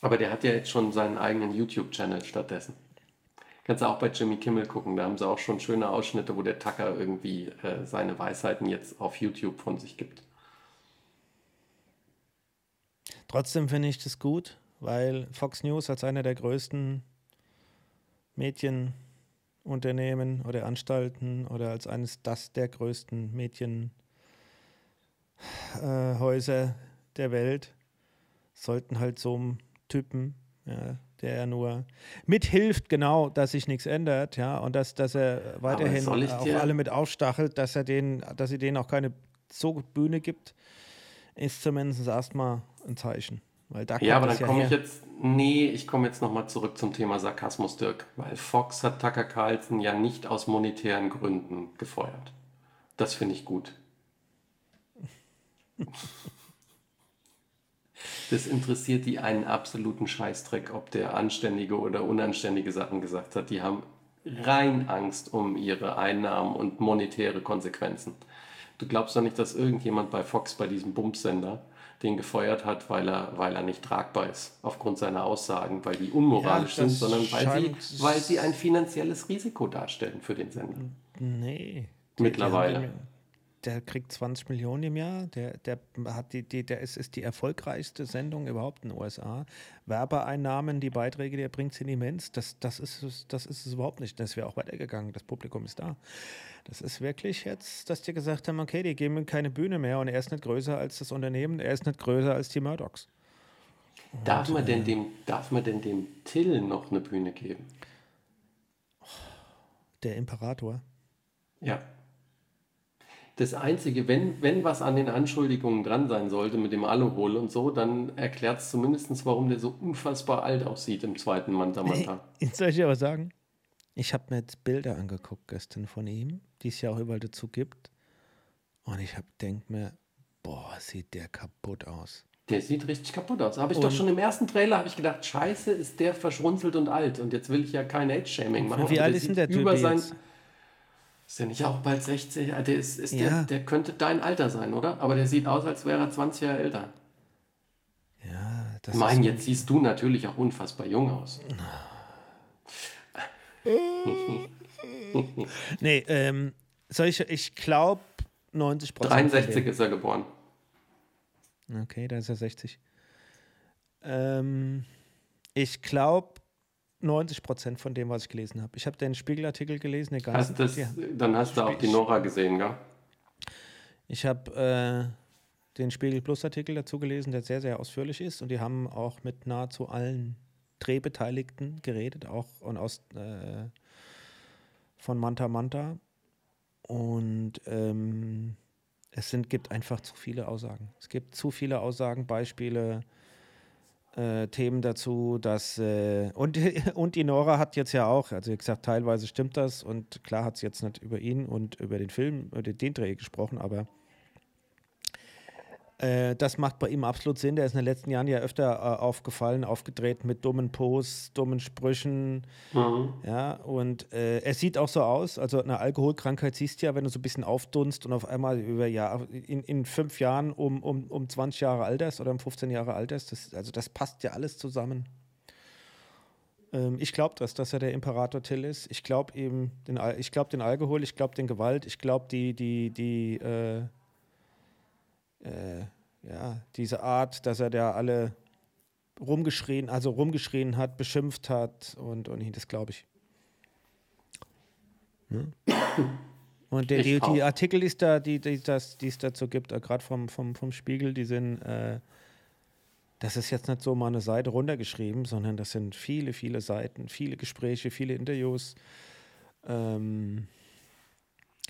Aber der hat ja jetzt schon seinen eigenen YouTube-Channel stattdessen. Kannst du auch bei Jimmy Kimmel gucken. Da haben sie auch schon schöne Ausschnitte, wo der Tucker irgendwie äh, seine Weisheiten jetzt auf YouTube von sich gibt. Trotzdem finde ich das gut, weil Fox News als einer der größten Medienunternehmen oder Anstalten oder als eines das der größten Medienhäuser äh, der Welt sollten halt so einem Typen, ja, der ja nur mithilft, genau, dass sich nichts ändert, ja, und dass, dass er weiterhin auch alle mit aufstachelt, dass er denen, dass sie denen auch keine so Bühne gibt, ist zumindest erstmal ein Zeichen. Weil da Ja, aber dann es komme ich jetzt, nee, ich komme jetzt nochmal zurück zum Thema Sarkasmus, Dirk, weil Fox hat Tucker Carlson ja nicht aus monetären Gründen gefeuert. Das finde ich gut. Das interessiert die einen absoluten Scheißdreck, ob der anständige oder unanständige Sachen gesagt hat. Die haben rein Angst um ihre Einnahmen und monetäre Konsequenzen. Du glaubst doch nicht, dass irgendjemand bei Fox, bei diesem Bumsender, den gefeuert hat, weil er, weil er nicht tragbar ist, aufgrund seiner Aussagen, weil die unmoralisch Ja, sind, sondern weil sie, weil sie ein finanzielles Risiko darstellen für den Sender. Nee. Mittlerweile. Der kriegt 20 Millionen im Jahr. Der, der hat die, die, der ist, ist die erfolgreichste Sendung überhaupt in den USA. Werbeeinnahmen, die Beiträge, die er bringt, sind immens. Das, das, ist, es- das ist es überhaupt nicht. Das wäre auch weitergegangen. Das Publikum ist da. Das ist wirklich jetzt, dass die gesagt haben, okay, die geben ihm keine Bühne mehr und er ist nicht größer als das Unternehmen, er ist nicht größer als die Murdochs. Darf man, denn dem, darf man denn dem Till noch eine Bühne geben? Der Imperator. Ja. Das Einzige, wenn, wenn was an den Anschuldigungen dran sein sollte mit dem Aluhol und so, dann erklärt es zumindest, warum der so unfassbar alt aussieht im zweiten Manta Manta. Jetzt soll ich dir aber sagen, ich habe mir jetzt Bilder angeguckt gestern von ihm, die es ja auch überall dazu gibt. Und ich habe denke mir, boah, sieht der kaputt aus. Der sieht richtig kaputt aus. Habe ich doch Und- schon im ersten Trailer habe ich gedacht, scheiße, ist der verschrunzelt und alt. Und jetzt will ich ja kein Age-Shaming machen. Wie alt ist denn der Typ über sein, jetzt? Ist der nicht auch bald 60? Ja, Der, ist, ist Ja. der, der könnte dein Alter sein, oder? Aber der sieht aus, als wäre er 20 Jahre älter. Ja, Das Mein, ist, jetzt siehst du natürlich auch unfassbar jung aus. nee, ähm, soll ich, ich glaube 90 Prozent. 63 ist er geboren. Okay, da ist er 60. Ähm, ich glaube 90 Prozent von dem, was ich gelesen habe. Ich habe den Spiegelartikel gelesen, ganzen. Hast das, Ja. Dann hast du auch die Nora gesehen, gell? Ich habe äh, den Spiegel Plus Artikel dazu gelesen, der sehr, sehr ausführlich ist. Und die haben auch mit nahezu allen Drehbeteiligten geredet, auch und aus äh, von Manta Manta. Und ähm, es sind, gibt einfach zu viele Aussagen. Es gibt zu viele Aussagen, Beispiele, äh, Themen dazu, dass äh, und, und die Nora hat jetzt ja auch, also wie gesagt, teilweise stimmt das und klar hat sie jetzt nicht über ihn und über den Film, über den Dreh gesprochen, aber äh, das macht bei ihm absolut Sinn. Der ist in den letzten Jahren ja öfter äh, aufgefallen, aufgedreht mit dummen Posts, dummen Sprüchen. Mhm. Ja, und äh, es sieht auch so aus. Also eine Alkoholkrankheit siehst du ja, wenn du so ein bisschen aufdunst und auf einmal über ja, in, in fünf Jahren um, um, um 20 Jahre alterst oder um 15 Jahre alterst. Das, also das passt ja alles zusammen. Ähm, ich glaube das, dass er der Imperator Till ist. Ich glaube ihm, den, Al- ich glaube den Alkohol, ich glaube den Gewalt, ich glaube die, die, die, äh, äh, ja, diese Art, dass er da alle rumgeschrien, also rumgeschrien hat, beschimpft hat und, und das glaube ich. Ja. Und der, die, die. Artikel, die es da, die, die, das, die es dazu gibt, gerade vom, vom, vom Spiegel, die sind, äh, das ist jetzt nicht so mal eine Seite runtergeschrieben, sondern das sind viele, viele Seiten, viele Gespräche, viele Interviews. Ähm,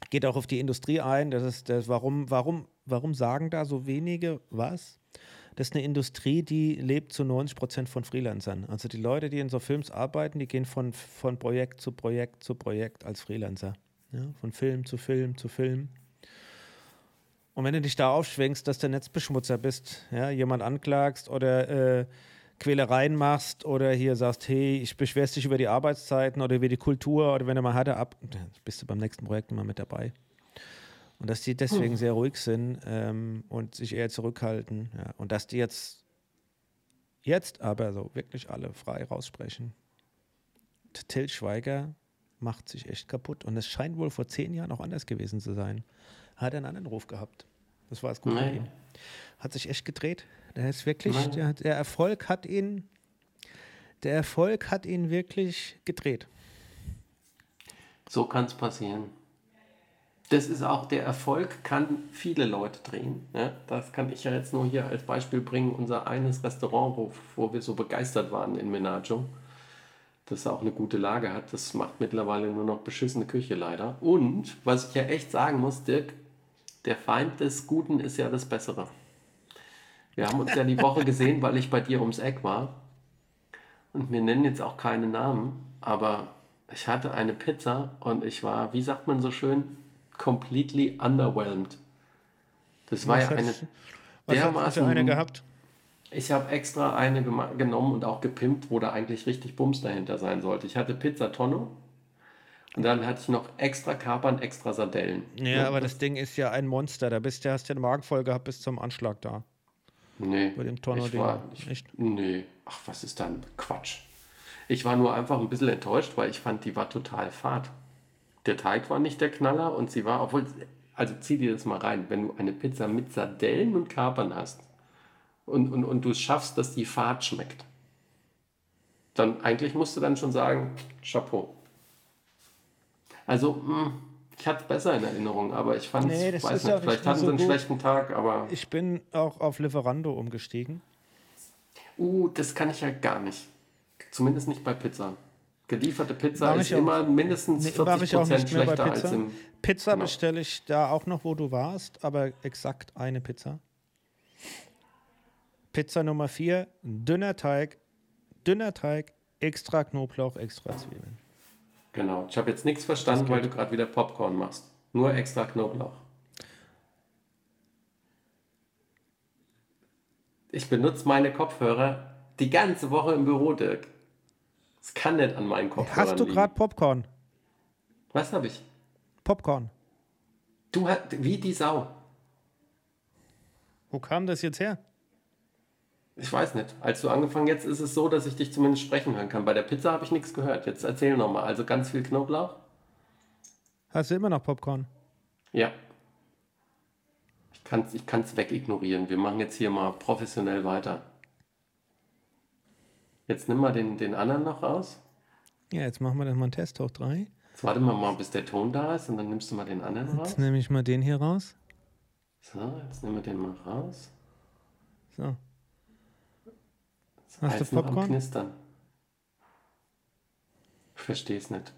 geht auch auf die Industrie ein. Das ist das, warum, warum, warum sagen da so wenige was? Das ist eine Industrie, die lebt zu 90 Prozent von Freelancern. Also die Leute, die in so Films arbeiten, die gehen von, von Projekt zu Projekt zu Projekt als Freelancer. Ja, von Film zu Film zu Film. Und wenn du dich da aufschwingst, dass du Netzbeschmutzer bist, ja, jemand anklagst oder äh, Quälereien machst oder hier sagst, hey, ich beschwerst dich über die Arbeitszeiten oder über die Kultur oder wenn du mal härter ab, dann bist du beim nächsten Projekt immer mit dabei. Und dass die deswegen sehr ruhig sind ähm, und sich eher zurückhalten. Ja. Und dass die jetzt, jetzt aber so wirklich alle frei raussprechen. Till Schweiger macht sich echt kaputt. Und es scheint wohl vor zehn Jahren auch anders gewesen zu sein. Hat einen anderen Ruf gehabt. Das war es gut Nein. ihm. Hat sich echt gedreht. Der ist wirklich, der, der Erfolg hat ihn, der Erfolg hat ihn wirklich gedreht. So kann es passieren. Das ist auch der Erfolg, kann viele Leute drehen. Ne? Das kann ich ja jetzt nur hier als Beispiel bringen. Unser eines Restaurant, wo, wo wir so begeistert waren in Menaggio, das auch eine gute Lage hat, das macht mittlerweile nur noch beschissene Küche leider. Und was ich ja echt sagen muss, Dirk, der Feind des Guten ist ja das Bessere. Wir haben uns ja die Woche gesehen, weil ich bei dir ums Eck war. Und wir nennen jetzt auch keine Namen, aber ich hatte eine Pizza und ich war, wie sagt man so schön, completely underwhelmed. Das war ja Was eine hat's- Was für dermaßen. eine gehabt? Ich habe extra eine genommen und auch gepimpt, wo da eigentlich richtig Bums dahinter sein sollte. Ich hatte Pizza Tonno und dann hatte ich noch extra Kapern, extra Sardellen. Ja, aber das Ding ist ja ein Monster. Da bist du, hast du eine Magen voll gehabt bis zum Anschlag da. Nee, Bei dem ich Tonno-Ding. war, ich, Echt? Nee, ach, was ist dann? Quatsch. Ich war nur einfach ein bisschen enttäuscht, weil ich fand, die war total fad. Der Teig war nicht der Knaller und sie war, obwohl, also zieh dir das mal rein, wenn du eine Pizza mit Sardellen und Kapern hast und, und, und du es schaffst, dass die fad schmeckt, dann eigentlich musst du dann schon sagen, Chapeau. Also, mh, ich hatte es besser in Erinnerung, aber ich fand Nee, es, weiß nicht, vielleicht hatten so sie einen gut. schlechten Tag, aber... Ich bin auch auf Lieferando umgestiegen. Uh, das kann ich ja gar nicht. Zumindest nicht bei Pizza. Gelieferte Pizza Mach ist ich auch- immer mindestens Nee, 40 mache ich auch Prozent nicht mehr bei schlechter als Pizza. im. Pizza Genau. bestelle ich da auch noch, wo du warst, aber exakt eine Pizza. Pizza Nummer 4, dünner Teig, dünner Teig, extra Knoblauch, extra Zwiebeln. Genau. Ich habe jetzt nichts verstanden, weil du gerade wieder Popcorn machst. Nur extra Knoblauch. Ich benutze meine Kopfhörer die ganze Woche im Büro, Dirk. Es kann nicht an meinen Kopfhörern Hast du gerade Popcorn? Was habe ich? Popcorn. Du hast wie die Sau. Wo kam das jetzt her? Ich weiß nicht. Als du angefangen jetzt ist es so, dass ich dich zumindest sprechen hören kann. Bei der Pizza habe ich nichts gehört. Jetzt erzähl nochmal. Also ganz viel Knoblauch? Hast du immer noch Popcorn? Ja. Ich kann es ich kann's wegignorieren. Wir machen jetzt hier mal professionell weiter. Jetzt nimm mal den, den anderen noch raus. Ja, jetzt machen wir dann mal einen Test hoch drei. Jetzt warten wir mal, bis der Ton da ist und dann nimmst du mal den anderen raus. Jetzt nehme ich mal den hier raus. So, jetzt nehmen wir den mal raus. So. Hast du Eis noch am Popcorn? Knistern. Ich verstehe es nicht.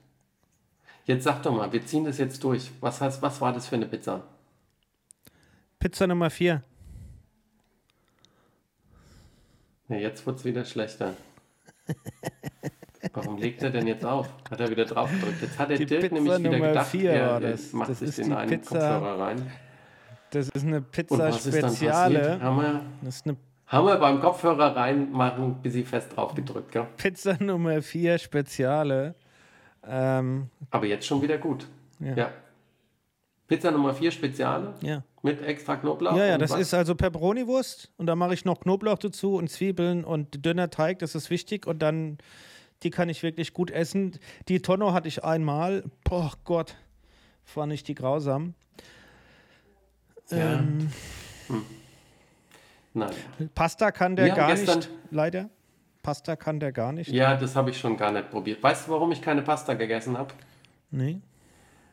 Jetzt sag doch mal, wir ziehen das jetzt durch. Was, heißt, was war das für eine Pizza? Pizza Nummer vier. Ja, jetzt wird es wieder schlechter. Warum legt er denn jetzt auf? Hat er wieder drauf gedrückt? Jetzt hat der Die Dirk Pizza nämlich wieder Nummer gedacht, vier er, das. macht Das sich die einen Pizza- Kopfhörer rein. Das ist eine Pizza was ist dann Speziale. Das ist eine haben wir beim Kopfhörer reinmachen ein bisschen fest drauf gedrückt, gell? Pizza Nummer vier Speziale. Ähm, Aber jetzt schon wieder gut. Ja. Ja. Pizza Nummer 4 Speziale ja. mit extra Knoblauch. Ja, ja, das was? ist also Peperoni-Wurst und da mache ich noch Knoblauch dazu und Zwiebeln und dünner Teig, das ist wichtig und dann, die kann ich wirklich gut essen. Die Tonno hatte ich einmal, boah Gott, fand ich die grausam. Ja. Ähm, Nein. Pasta kann der gar nicht, leider. Pasta kann der gar nicht. Ja, das habe ich schon gar nicht probiert. Weißt du, warum ich keine Pasta gegessen habe? Nee.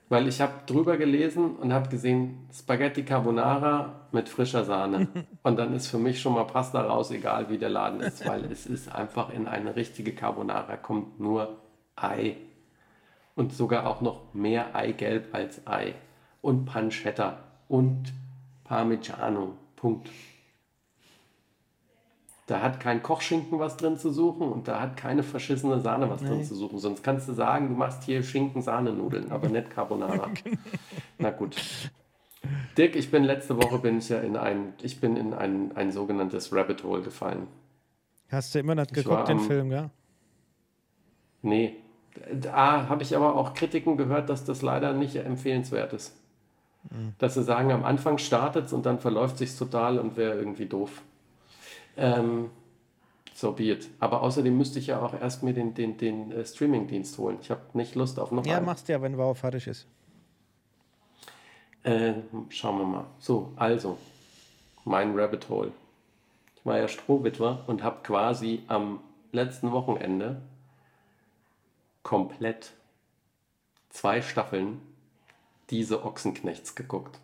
Weil ich habe drüber gelesen und habe gesehen Spaghetti Carbonara mit frischer Sahne. und dann ist für mich schon mal Pasta raus, egal wie der Laden ist, weil es ist einfach in eine richtige Carbonara kommt nur Ei. Und sogar auch noch mehr Eigelb als Ei. Und Pancetta und Parmigiano. Punkt. Da hat kein Kochschinken was drin zu suchen und da hat keine verschissene Sahne was drin zu suchen. Sonst kannst du sagen, du machst hier Schinken-Sahnenudeln, aber nicht Carbonara. Na gut. Dick, ich bin letzte Woche bin ich ja in ein, ich bin in ein, ein sogenanntes Rabbit Hole gefallen. Hast du immer noch geguckt, den am- Film, ja? Nee. Da habe ich aber auch Kritiken gehört, dass das leider nicht empfehlenswert ist. Dass sie sagen, am Anfang startet es und dann verläuft sich total und wäre irgendwie doof. Ähm, so be it. Aber außerdem müsste ich ja auch erst mir den, den, den äh, Streaming-Dienst holen. Ich habe nicht Lust auf noch Ja, einen. machst du ja, wenn Wow fertig ist. Äh, schauen wir mal. So, also, mein Rabbit Hole. Ich war ja Strohwitwer und habe quasi am letzten Wochenende komplett zwei Staffeln diese Ochsenknechts geguckt.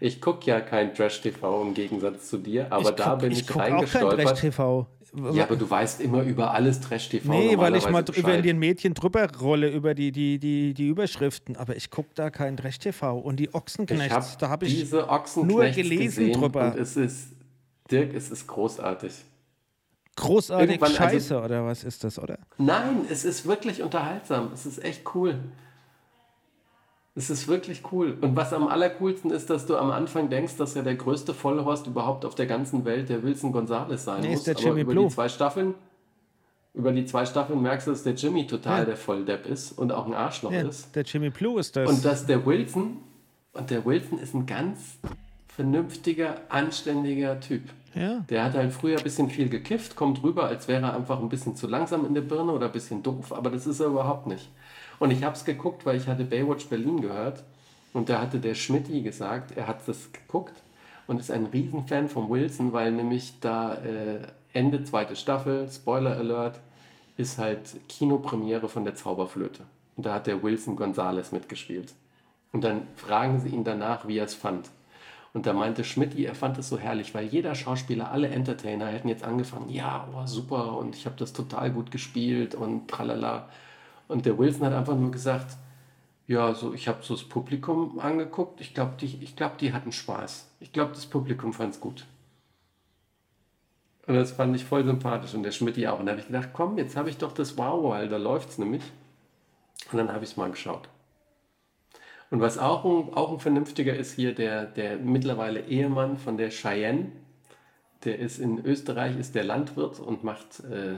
Ich gucke ja kein Trash-TV im Gegensatz zu dir, aber ich da guck, bin ich ich, guck auch kein reingestolpert. Trash-TV. Ja, aber du weißt immer über alles Trash-TV. Nee, weil ich mal normalerweise drüber in Bescheid. den Medien drüber rolle, über die, die, die, die Überschriften. Aber ich gucke da kein Trash-TV. Und die Ochsenknechts, da habe ich. diese nur gelesen drüber. Und es ist, Dirk, es ist großartig. Großartig irgendwann, also- scheiße, oder was ist das, oder? Nein, es ist wirklich unterhaltsam. Es ist echt cool. Es ist wirklich cool. Und was am allercoolsten ist, dass du am Anfang denkst, dass ja der größte Vollhorst überhaupt auf der ganzen Welt der Wilson Gonzales sein Nee, muss. ist der Aber Jimmy über Blue. die zwei Staffeln, über die zwei Staffeln merkst du, dass der Jimmy total Ja. der Volldepp ist und auch ein Arschloch Ja, ist. der Jimmy Blue ist das. Und dass der Wilson, und der Wilson ist ein ganz vernünftiger, anständiger Typ. ja. Der hat halt früher ein bisschen viel gekifft, kommt rüber, als wäre er einfach ein bisschen zu langsam in der Birne oder ein bisschen doof, aber das ist er überhaupt nicht. Und ich habe es geguckt, weil ich hatte Baywatch Berlin gehört und da hatte der Schmidti gesagt, er hat das geguckt und ist ein Riesenfan von Wilson, weil nämlich da äh, Ende zweite Staffel, Spoiler Alert, ist halt Kinopremiere von der Zauberflöte. Und da hat der Wilson Gonzales mitgespielt. Und dann fragen sie ihn danach, wie er es fand. Und da meinte Schmidt, er fand es so herrlich, weil jeder Schauspieler, alle Entertainer hätten jetzt angefangen, ja, oh, super, und ich habe das total gut gespielt und tralala. Und der Wilson hat einfach nur gesagt, ja, so, ich habe so das Publikum angeguckt, ich glaube, die, glaub, die hatten Spaß. Ich glaube, das Publikum fand es gut. Und das fand ich voll sympathisch und der Schmidt auch. Und da habe ich gedacht, komm, jetzt habe ich doch das Wow, weil da läuft es nämlich. Und dann habe ich es mal geschaut. Und was auch ein, auch ein vernünftiger ist hier, der, der mittlerweile Ehemann von der Cheyenne, der ist in Österreich, ist der Landwirt und macht, äh,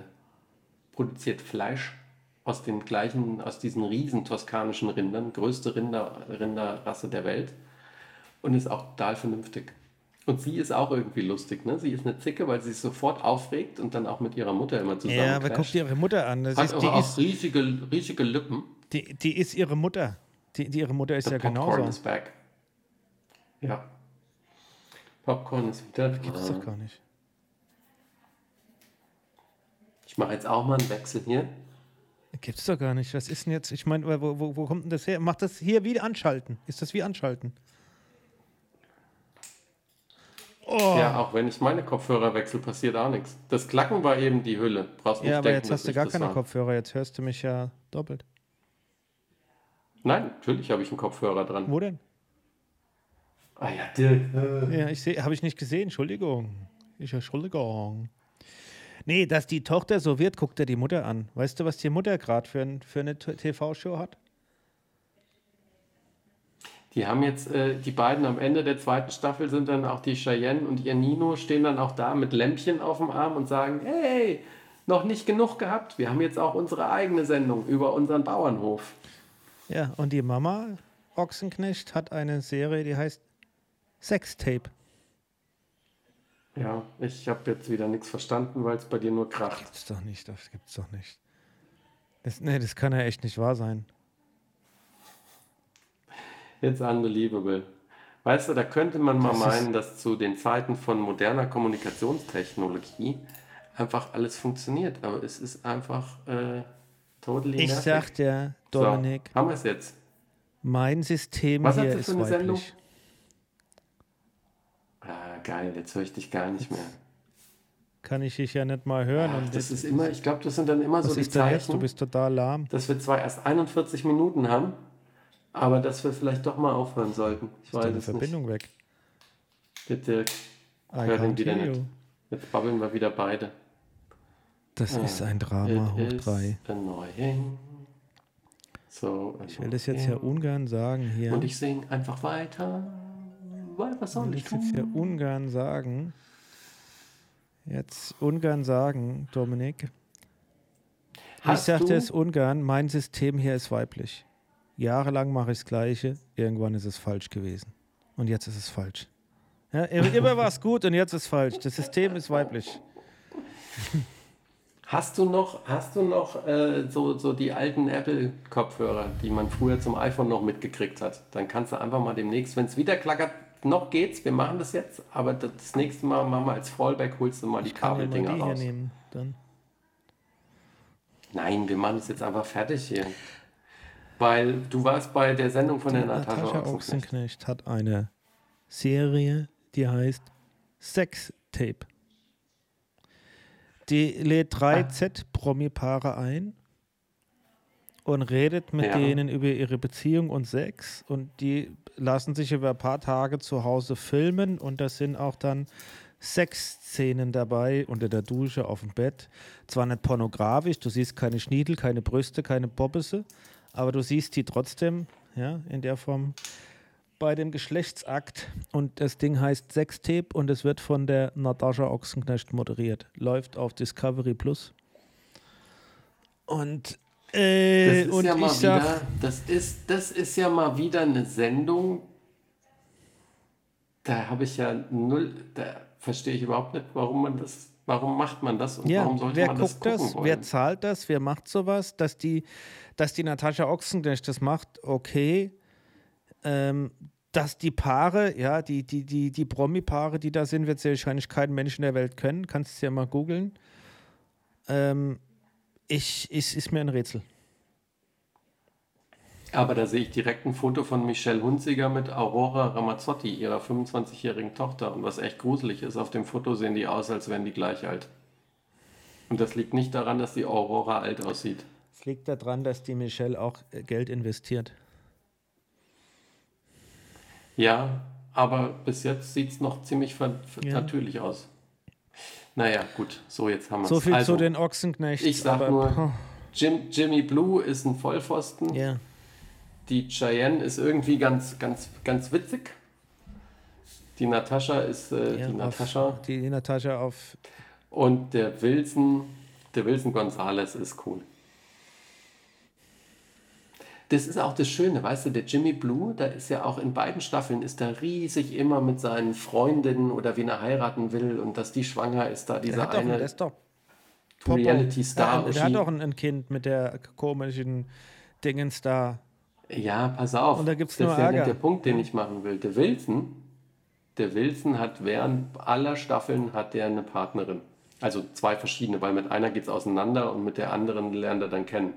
produziert Fleisch aus den gleichen, aus diesen riesen toskanischen Rindern, größte Rinder, Rinderrasse der Welt und ist auch total vernünftig. Und sie ist auch irgendwie lustig, ne? Sie ist eine Zicke, weil sie sich sofort aufregt und dann auch mit ihrer Mutter immer zusammen Ja, aber guck clasht. dir ihre Mutter an. Das Hat ist, die, auch ist, riesige, riesige Lippen. die, die ist ihre Mutter. Die, die ihre Mutter ist The ja Popcorn genauso. is back. Ja. Popcorn ist wieder Gibt's da. doch gar nicht. Ich mache jetzt auch mal einen Wechsel hier. Gibt's doch gar nicht. Was ist denn jetzt? Ich meine, wo, wo, wo kommt denn das her? Macht das hier wie anschalten? Ist das wie anschalten? Oh. Ja, auch wenn ich meine Kopfhörer wechsle, passiert auch nichts. Das Klacken war eben die Hülle. Brauchst nicht Ja, aber denken, jetzt hast du gar keine war. Kopfhörer. Jetzt hörst du mich ja doppelt. Nein, natürlich habe ich einen Kopfhörer dran. Wo denn? Ah ja, Dirk. Ja, ich sehe, habe ich nicht gesehen. Entschuldigung. Ich Entschuldigung. Nee, dass die Tochter so wird, guckt er die Mutter an. Weißt du, was die Mutter gerade für, ein, für eine TV-Show hat? Die haben jetzt, äh, die beiden am Ende der zweiten Staffel sind dann auch die Cheyenne und ihr Nino stehen dann auch da mit Lämpchen auf dem Arm und sagen, hey, noch nicht genug gehabt. Wir haben jetzt auch unsere eigene Sendung über unseren Bauernhof. Ja, und die Mama, Ochsenknecht, hat eine Serie, die heißt Sextape. Ja, ich habe jetzt wieder nichts verstanden, weil es bei dir nur kracht. Gibt's doch nicht, das gibt's doch nicht. Das, nee, das kann ja echt nicht wahr sein. It's unbelievable. Weißt du, da könnte man mal Das meinen, dass zu den Zeiten von moderner Kommunikationstechnologie einfach alles funktioniert. Aber es ist einfach äh, totally Ich nervig. sag dir, So, Dominik, haben wir es jetzt. mein System Was hier ist für eine Sendung? Ah, geil, jetzt höre ich dich gar nicht mehr. Kann ich dich ja nicht mal hören. Ach, das ist immer, ich glaube, das sind dann immer so die da jetzt? Du Zeichen, bist total lahm. dass wir zwar erst 41 Minuten haben, aber dass wir vielleicht doch mal aufhören sollten. Ich Ist weiß deine Verbindung weg? nicht. Bitte, I hör can't wieder nicht. Jetzt babbeln wir wieder beide. Das ist ein Drama It hoch drei. Annoying. So Ich will das jetzt ja ungern sagen hier. Und ich singe einfach weiter. Was soll ich das jetzt ja tun? ungern sagen. Jetzt ungern sagen, Dominik. Ich Hast sagte du- es ungern, mein System hier ist weiblich. Jahrelang mache ich das Gleiche, irgendwann ist es falsch gewesen. Und jetzt ist es falsch. Ja, immer war es gut und jetzt ist es falsch. Das System ist weiblich. Hast du noch, hast du noch äh, so, so die alten Apple-Kopfhörer, die man früher zum iPhone noch mitgekriegt hat? Dann kannst du einfach mal demnächst, wenn es wieder klackert, noch geht's, wir machen das jetzt, aber das, nächste Mal machen wir als Fallback, holst du mal die Kann ja mal die Kabeldinger hier raus. nehmen. Dann. Nein, wir machen das jetzt einfach fertig hier. Weil du warst bei der Sendung von der Natascha, Natascha Ochsenknecht. Ochsenknecht hat eine Serie, die heißt Sextape. Die lädt drei Ah. Z-Promi-Paare ein und redet mit Ja. denen über ihre Beziehung und Sex und die lassen sich über ein paar Tage zu Hause filmen und da sind auch dann Sexszenen dabei unter der Dusche auf dem Bett. Zwar nicht pornografisch, du siehst keine Schniedel, keine Brüste, keine Bobbisse, aber du siehst die trotzdem, ja, in der Form bei dem Geschlechtsakt. Und das Ding heißt Sextape und es wird von der Natascha Ochsenknecht moderiert. Läuft auf Discovery Plus. Und, äh, Das ist ja mal wieder, das ist, das ist ja mal wieder eine Sendung, da habe ich ja null, da verstehe ich überhaupt nicht, warum man das, warum macht man das und ja, warum sollte wer man das guckt gucken das? wollen? Wer zahlt das? Wer macht sowas? Dass die, dass die Natascha Ochsenknecht das macht, okay. Ähm, dass die Paare, ja, die, die, die, die Promi-Paare, die da sind, wird sehr wahrscheinlich kein Mensch in der Welt können. Kannst du ja mal googeln. Ähm, ich, ich, ist mir ein Rätsel. Aber da sehe ich direkt ein Foto von Michelle Hunziger mit Aurora Ramazzotti, ihrer 25-jährigen Tochter. Und was echt gruselig ist, auf dem Foto sehen die aus, als wären die gleich alt. Und das liegt nicht daran, dass die Aurora alt aussieht. Es liegt daran, dass die Michelle auch äh, Geld investiert. Ja, aber bis jetzt sieht es noch ziemlich Ja. natürlich aus. Naja, gut, so jetzt haben wir es. So viel also, zu den Ochsenknechts. Ich sag aber, nur, Jim, Jimmy Blue ist ein Vollpfosten. Ja, Die Cheyenne ist irgendwie ganz, ganz, ganz witzig. Die Natascha ist äh, ja die Natascha. Auf, die Natascha auf. Und der Wilson, der Wilson Gonzales ist cool. Das ist auch das Schöne, weißt du, der Jimmy Blue, da ist ja auch in beiden Staffeln, ist er riesig immer mit seinen Freundinnen oder wen er heiraten will und dass die schwanger ist, da dieser eine ist doch Popo. Reality-Star. Ja, der hat doch ein, ein Kind mit der komischen Dingens da. Ja, pass auf. Und da gibt's das nur ist ja Ärger. nicht der Punkt, den ich machen will. Der Wilson, der Wilson hat während aller Staffeln hat der eine Partnerin. Also zwei verschiedene, weil mit einer geht es auseinander und mit der anderen lernt er dann kennen.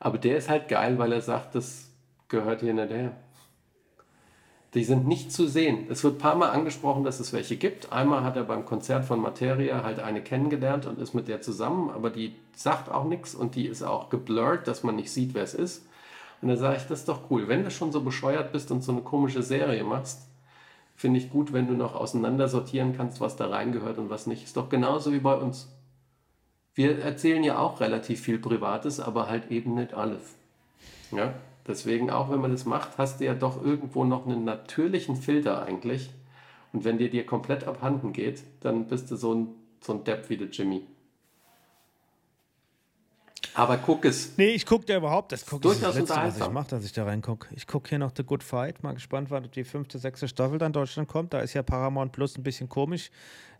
Aber der ist halt geil, weil er sagt, das gehört hier nicht her. Die sind nicht zu sehen. Es wird ein paar Mal angesprochen, dass es welche gibt. Einmal hat er beim Konzert von Materia halt eine kennengelernt und ist mit der zusammen, aber die sagt auch nichts und die ist auch geblurrt, dass man nicht sieht, wer es ist. Und da sage ich, das ist doch cool. Wenn du schon so bescheuert bist und so eine komische Serie machst, finde ich gut, wenn du noch auseinandersortieren kannst, was da reingehört und was nicht. Ist doch genauso wie bei uns. Wir erzählen ja auch relativ viel Privates, aber halt eben nicht alles. Ja? Deswegen, auch wenn man das macht, hast du ja doch irgendwo noch einen natürlichen Filter eigentlich. Und wenn dir dir komplett abhanden geht, dann bist du so ein, so ein Depp wie der Jimmy. Aber guck es. Nee, ich gucke da überhaupt. Das gucke ich das Letzte, was ich mache, dass ich da reingucke. Ich gucke hier noch The Good Fight. Mal gespannt, wann die fünfte, sechste Staffel dann in Deutschland kommt. Da ist ja Paramount Plus ein bisschen komisch,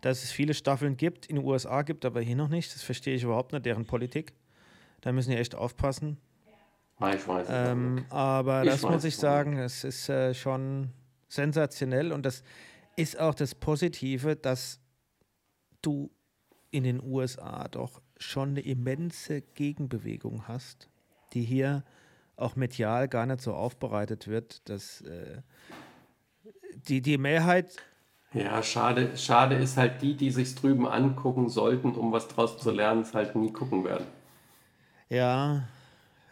dass es viele Staffeln gibt, in den USA gibt, aber hier noch nicht. Das verstehe ich überhaupt nicht, deren Politik. Da müssen die echt aufpassen. Ah, Ich weiß Ähm, aber Ich das weiß muss ich sagen, es ist äh, schon sensationell und das ist auch das Positive, dass du in den USA doch schon eine immense Gegenbewegung hast, die hier auch medial gar nicht so aufbereitet wird, dass äh, die, die Mehrheit Ja, schade, schade ist halt die, die sich drüben angucken sollten, um was draus zu lernen, es halt nie gucken werden. Ja,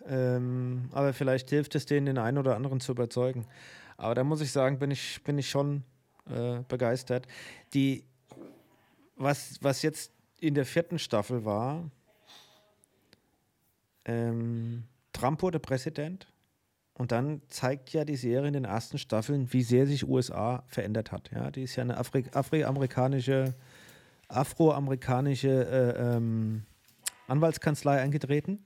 ähm, aber vielleicht hilft es denen, den einen oder anderen zu überzeugen. Aber da muss ich sagen, bin ich, bin ich schon äh, begeistert. Die, was, was jetzt in der vierten Staffel war, ähm, Trump wurde Präsident und dann zeigt ja die Serie in den ersten Staffeln, wie sehr sich USA verändert hat. Ja, die ist ja eine Afri afroamerikanische äh, ähm, Anwaltskanzlei eingetreten.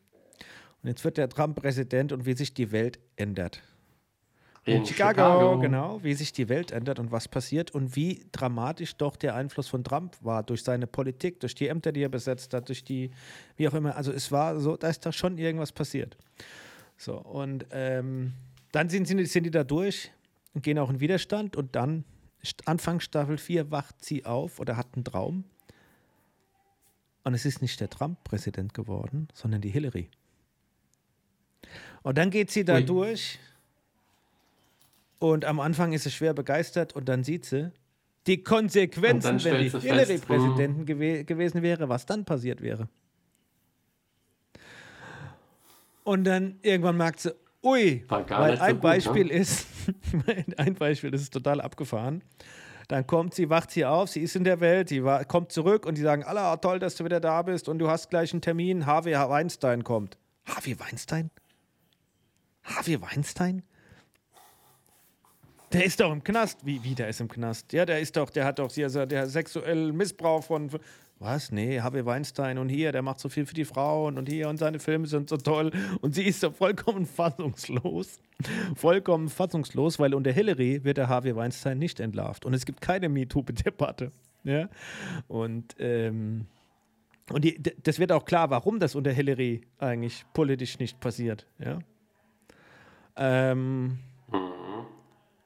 Und jetzt wird der Trump Präsident und wie sich die Welt ändert. In Chicago, genau, wie sich die Welt ändert und was passiert und wie dramatisch doch der Einfluss von Trump war durch seine Politik, durch die Ämter, die er besetzt hat, durch die, wie auch immer. Also es war so, da ist da schon irgendwas passiert. So, und ähm, dann sind, sind, sind die da durch und gehen auch in Widerstand und dann, Anfang Staffel 4, wacht sie auf oder hat einen Traum. Und es ist nicht der Trump Präsident geworden, sondern die Hillary. Und dann geht sie da Ui. durch und am Anfang ist sie schwer begeistert und dann sieht sie die Konsequenzen, wenn die stellt sie Hillary fest, Präsidentin gewe gewesen wäre, was dann passiert wäre. Und dann irgendwann merkt sie, ui, weil so ein gut, Beispiel ne? ist, ein Beispiel, ist total abgefahren. Dann kommt sie, wacht sie auf, sie ist in der Welt, sie war, kommt zurück und die sagen, Allah, toll, dass du wieder da bist und du hast gleich einen Termin, Harvey Weinstein kommt. Harvey Weinstein? Harvey Weinstein? Der ist doch im Knast. Wie, wie, der ist im Knast? Ja, der ist doch, der hat doch hier so- der sexuellen Missbrauch von. Was? Nee, Harvey Weinstein und hier, der macht so viel für die Frauen und hier und seine Filme sind so toll. Und sie ist doch vollkommen fassungslos. Vollkommen fassungslos, weil unter Hillary wird der Harvey Weinstein nicht entlarvt. Und es gibt keine MeToo-Debatte. Ja? Und, ähm, und die, das wird auch klar, warum das unter Hillary eigentlich politisch nicht passiert. Ja? Ähm,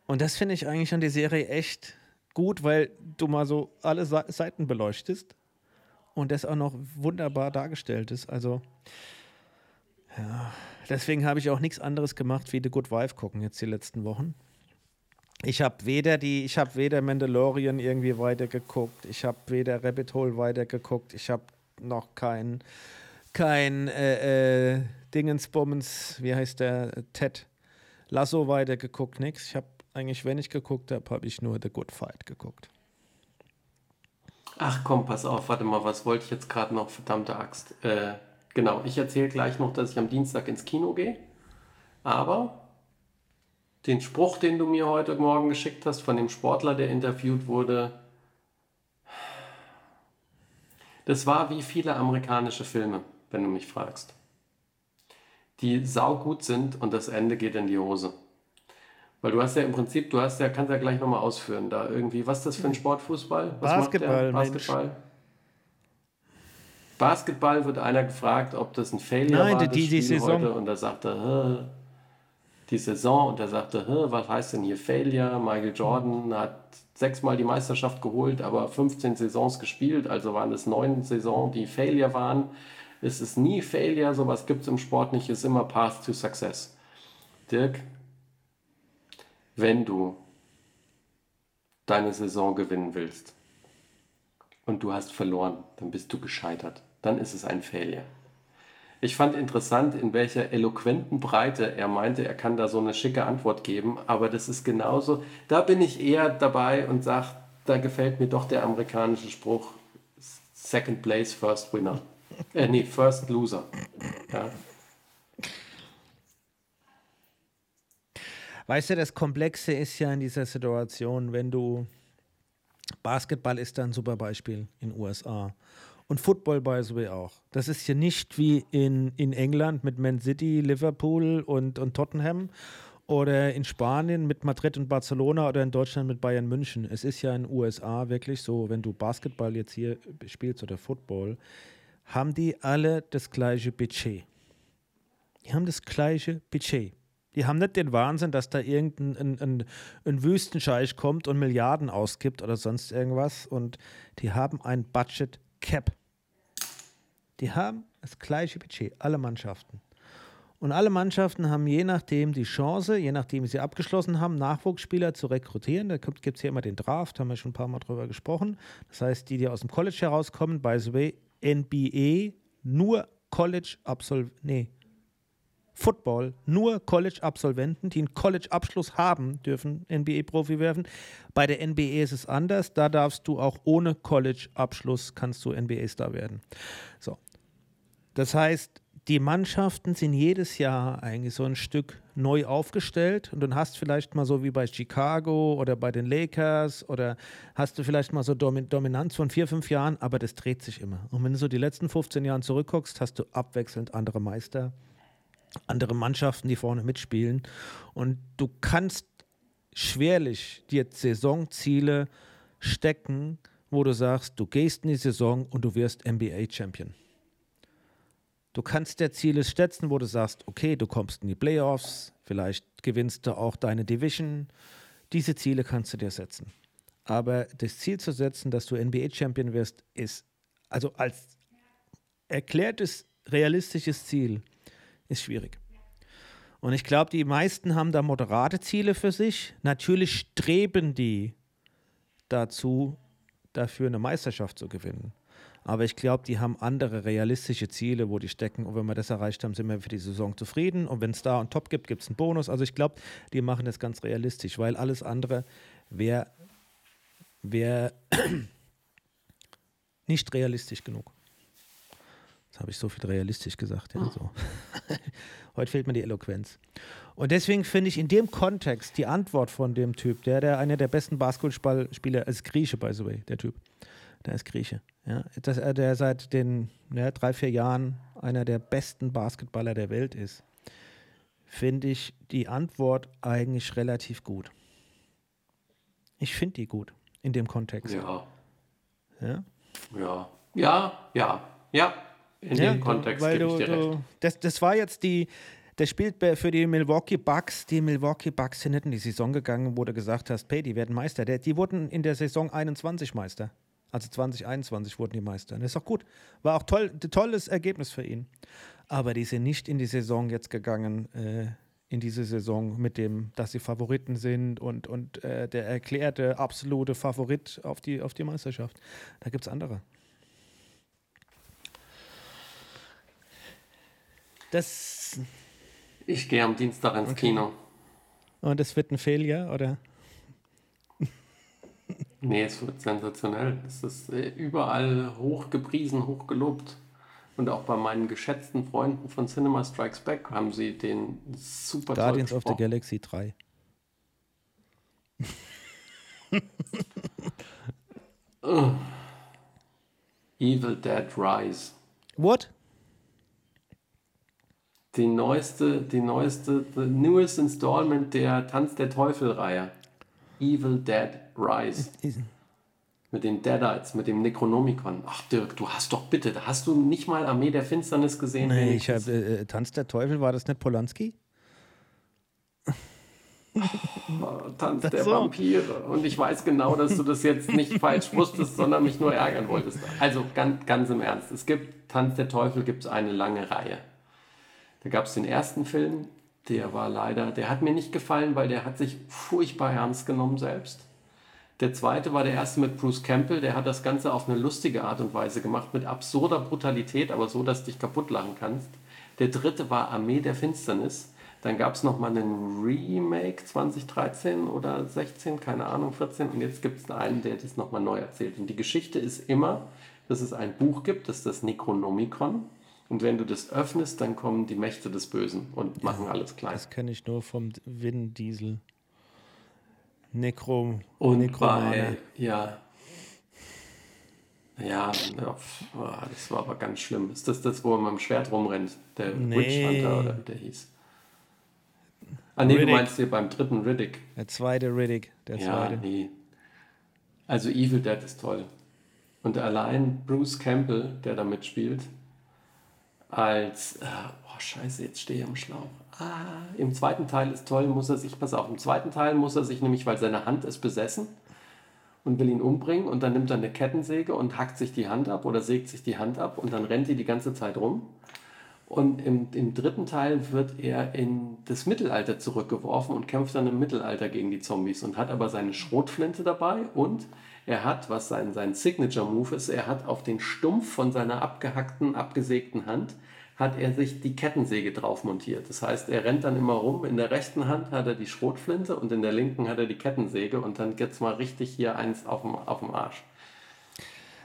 und das finde ich eigentlich an der Serie echt gut, weil du mal so alle Seiten beleuchtest und das auch noch wunderbar dargestellt ist. Also, ja, deswegen habe ich auch nichts anderes gemacht wie The Good Wife gucken jetzt die letzten Wochen. Ich habe weder die, ich habe weder Mandalorian irgendwie weitergeguckt, ich habe weder Rabbit Hole weitergeguckt, ich habe noch kein, kein äh, äh, Dingensbummens, wie heißt der, Ted Lasso weitergeguckt, nix. Ich habe eigentlich, wenn ich geguckt habe, habe ich nur The Good Fight geguckt. Ach komm, pass auf, warte mal, was wollte ich jetzt gerade noch, verdammte Axt. Äh, genau, ich erzähle gleich noch, dass ich am Dienstag ins Kino gehe. Aber den Spruch, den du mir heute Morgen geschickt hast, von dem Sportler, der interviewt wurde, das war wie viele amerikanische Filme, wenn du mich fragst. die saugut sind und das Ende geht in die Hose. Weil du hast ja im Prinzip, du hast ja, kannst ja gleich nochmal ausführen, da irgendwie, was ist das für ein Sport, Was Basketball, macht der? Basketball. Basketball wird einer gefragt, ob das ein Failure Nein, war, die, das die, die Saison. heute, und da sagte er, die Saison, und er sagte, "Hä, was heißt denn hier Failure? Michael Jordan hat sechsmal die Meisterschaft geholt, aber 15 Saisons gespielt, also waren es neun Saisons, die Failure waren. Es ist nie Failure, sowas gibt es im Sport nicht, es ist immer Path to Success. Dirk, wenn du deine Saison gewinnen willst und du hast verloren, dann bist du gescheitert. Dann ist es ein Failure. Ich fand interessant, in welcher eloquenten Breite er meinte, er kann da so eine schicke Antwort geben, aber das ist genauso. Da bin ich eher dabei und sage, da gefällt mir doch der amerikanische Spruch: Second place, first winner. Äh, nee, first loser. Ja. Weißt du, das Komplexe ist ja in dieser Situation, wenn du Basketball ist da ein super Beispiel in USA. Und Football by the way auch. Das ist hier nicht wie in, in England mit Man City, Liverpool und, und Tottenham oder in Spanien mit Madrid und Barcelona oder in Deutschland mit Bayern München. Es ist ja in den USA wirklich so, wenn du Basketball jetzt hier spielst oder Football, haben die alle das gleiche Budget. Die haben das gleiche Budget. Die haben nicht den Wahnsinn, dass da irgendein ein, ein, ein Wüstenscheich kommt und Milliarden ausgibt oder sonst irgendwas. Und die haben ein Budget Cap. Die haben das gleiche Budget, alle Mannschaften. Und alle Mannschaften haben je nachdem die Chance, je nachdem sie abgeschlossen haben, Nachwuchsspieler zu rekrutieren. Da gibt es hier immer den Draft, haben wir schon ein paar Mal drüber gesprochen. Das heißt, die, die aus dem College herauskommen, by the way, NBA, nur College-Absolventen, nee, Football, nur College-Absolventen, die einen College-Abschluss haben, dürfen NBA-Profi werfen. Bei der NBA ist es anders. Da darfst du auch ohne College-Abschluss kannst du NBA-Star werden. So. Das heißt, die Mannschaften sind jedes Jahr eigentlich so ein Stück neu aufgestellt und dann hast vielleicht mal so wie bei Chicago oder bei den Lakers oder hast du vielleicht mal so Domin Dominanz von vier, fünf Jahren, aber das dreht sich immer. Und wenn du so die letzten 15 Jahre zurückguckst, hast du abwechselnd andere Meister andere Mannschaften, die vorne mitspielen. Und du kannst schwerlich dir Saisonziele stecken, wo du sagst, du gehst in die Saison und du wirst NBA-Champion. Du kannst dir Ziele setzen, wo du sagst, okay, du kommst in die Playoffs, vielleicht gewinnst du auch deine Division. Diese Ziele kannst du dir setzen. Aber das Ziel zu setzen, dass du NBA-Champion wirst, ist also als erklärtes realistisches Ziel ist schwierig. Und ich glaube, die meisten haben da moderate Ziele für sich. Natürlich streben die dazu, dafür eine Meisterschaft zu gewinnen. Aber ich glaube, die haben andere realistische Ziele, wo die stecken. Und wenn wir das erreicht haben, sind wir für die Saison zufrieden. Und wenn es da und Top gibt, gibt es einen Bonus. Also ich glaube, die machen das ganz realistisch, weil alles andere wäre wär nicht realistisch genug. Jetzt habe ich so viel realistisch gesagt. Ja, so. Heute fehlt mir die Eloquenz. Und deswegen finde ich in dem Kontext die Antwort von dem Typ, der, der einer der besten Basketballspieler ist Grieche, by the way, der Typ. Der ist Grieche. Ja, dass er der seit den ja, drei, vier Jahren einer der besten Basketballer der Welt ist, finde ich die Antwort eigentlich relativ gut. Ich finde die gut in dem Kontext. Ja. Ja? Ja. Ja, ja, ja. In Ja, dem Kontext weil gebe du, ich dir du, recht. das, das war jetzt die, der spielt für die Milwaukee Bucks. Die Milwaukee Bucks sind nicht in die Saison gegangen, wo du gesagt hast, hey, die werden Meister. Die wurden in der Saison 21 Meister. Also 2021 wurden die Meister. Das ist auch gut. War auch toll, ein tolles Ergebnis für ihn. Aber die sind nicht in die Saison jetzt gegangen, äh, in diese Saison mit dem, dass sie Favoriten sind und, und äh, der erklärte absolute Favorit auf die, auf die Meisterschaft. Da gibt es andere. Das Ich gehe am Dienstag ins Kino. Und es wird ein Failure, oder? Nee, es wird sensationell. Es ist äh, überall hochgepriesen, hochgelobt. Und auch bei meinen geschätzten Freunden von Cinema Strikes Back haben sie den super Guardians of the. Galaxy 3. Evil Dead Rise. What? Die neueste, die neueste, the newest installment der Tanz der Teufel-Reihe. Evil Dead Rise. Mit den Deadites, mit dem Necronomicon. Ach Dirk, du hast doch bitte, hast du nicht mal Armee der Finsternis gesehen? Nee, ich habe äh, Tanz der Teufel, war das nicht Polanski? Tanz der so. Vampire. Und ich weiß genau, dass du das jetzt nicht falsch wusstest, sondern mich nur ärgern wolltest. Also ganz, ganz im Ernst. Es gibt Tanz der Teufel, gibt es eine lange Reihe. Da gab es den ersten Film, der war leider, der hat mir nicht gefallen, weil der hat sich furchtbar ernst genommen selbst. Der zweite war der erste mit Bruce Campbell, der hat das Ganze auf eine lustige Art und Weise gemacht, mit absurder Brutalität, aber so, dass du dich kaputt lachen kannst. Der dritte war Armee der Finsternis. Dann gab es nochmal einen Remake 2013 oder 16, keine Ahnung, 14. Und jetzt gibt es einen, der das nochmal neu erzählt. Und die Geschichte ist immer, dass es ein Buch gibt, das ist das Necronomicon. Und wenn du das öffnest, dann kommen die Mächte des Bösen und machen alles klein. Das kenne ich nur vom Vin Diesel. Necro, Und Necromane. bei, ja. Ja, das war aber ganz schlimm. Ist das das, wo er mit dem Schwert rumrennt? Der Nee. Witch Hunter oder wie der hieß? Ah, nee, du Riddick. meinst hier beim dritten Riddick. Der zweite Riddick, der Ja, zweite. nee. Also Evil Dead ist toll. Und allein Bruce Campbell, der da mitspielt, als, äh, oh scheiße, jetzt stehe ich am Schlauch. Ah, im zweiten Teil ist toll, muss er sich, pass auf, im zweiten Teil muss er sich nämlich, weil seine Hand ist besessen und will ihn umbringen und dann nimmt er eine Kettensäge und hackt sich die Hand ab oder sägt sich die Hand ab und dann rennt die die ganze Zeit rum. Und im, im dritten Teil wird er in das Mittelalter zurückgeworfen und kämpft dann im Mittelalter gegen die Zombies und hat aber seine Schrotflinte dabei und er hat, was sein, sein Signature-Move ist, er hat auf den Stumpf von seiner abgehackten, abgesägten Hand, hat er sich die Kettensäge drauf montiert. Das heißt, er rennt dann immer rum, in der rechten Hand hat er die Schrotflinte und in der linken hat er die Kettensäge und dann geht's mal richtig hier eins auf dem, auf dem Arsch.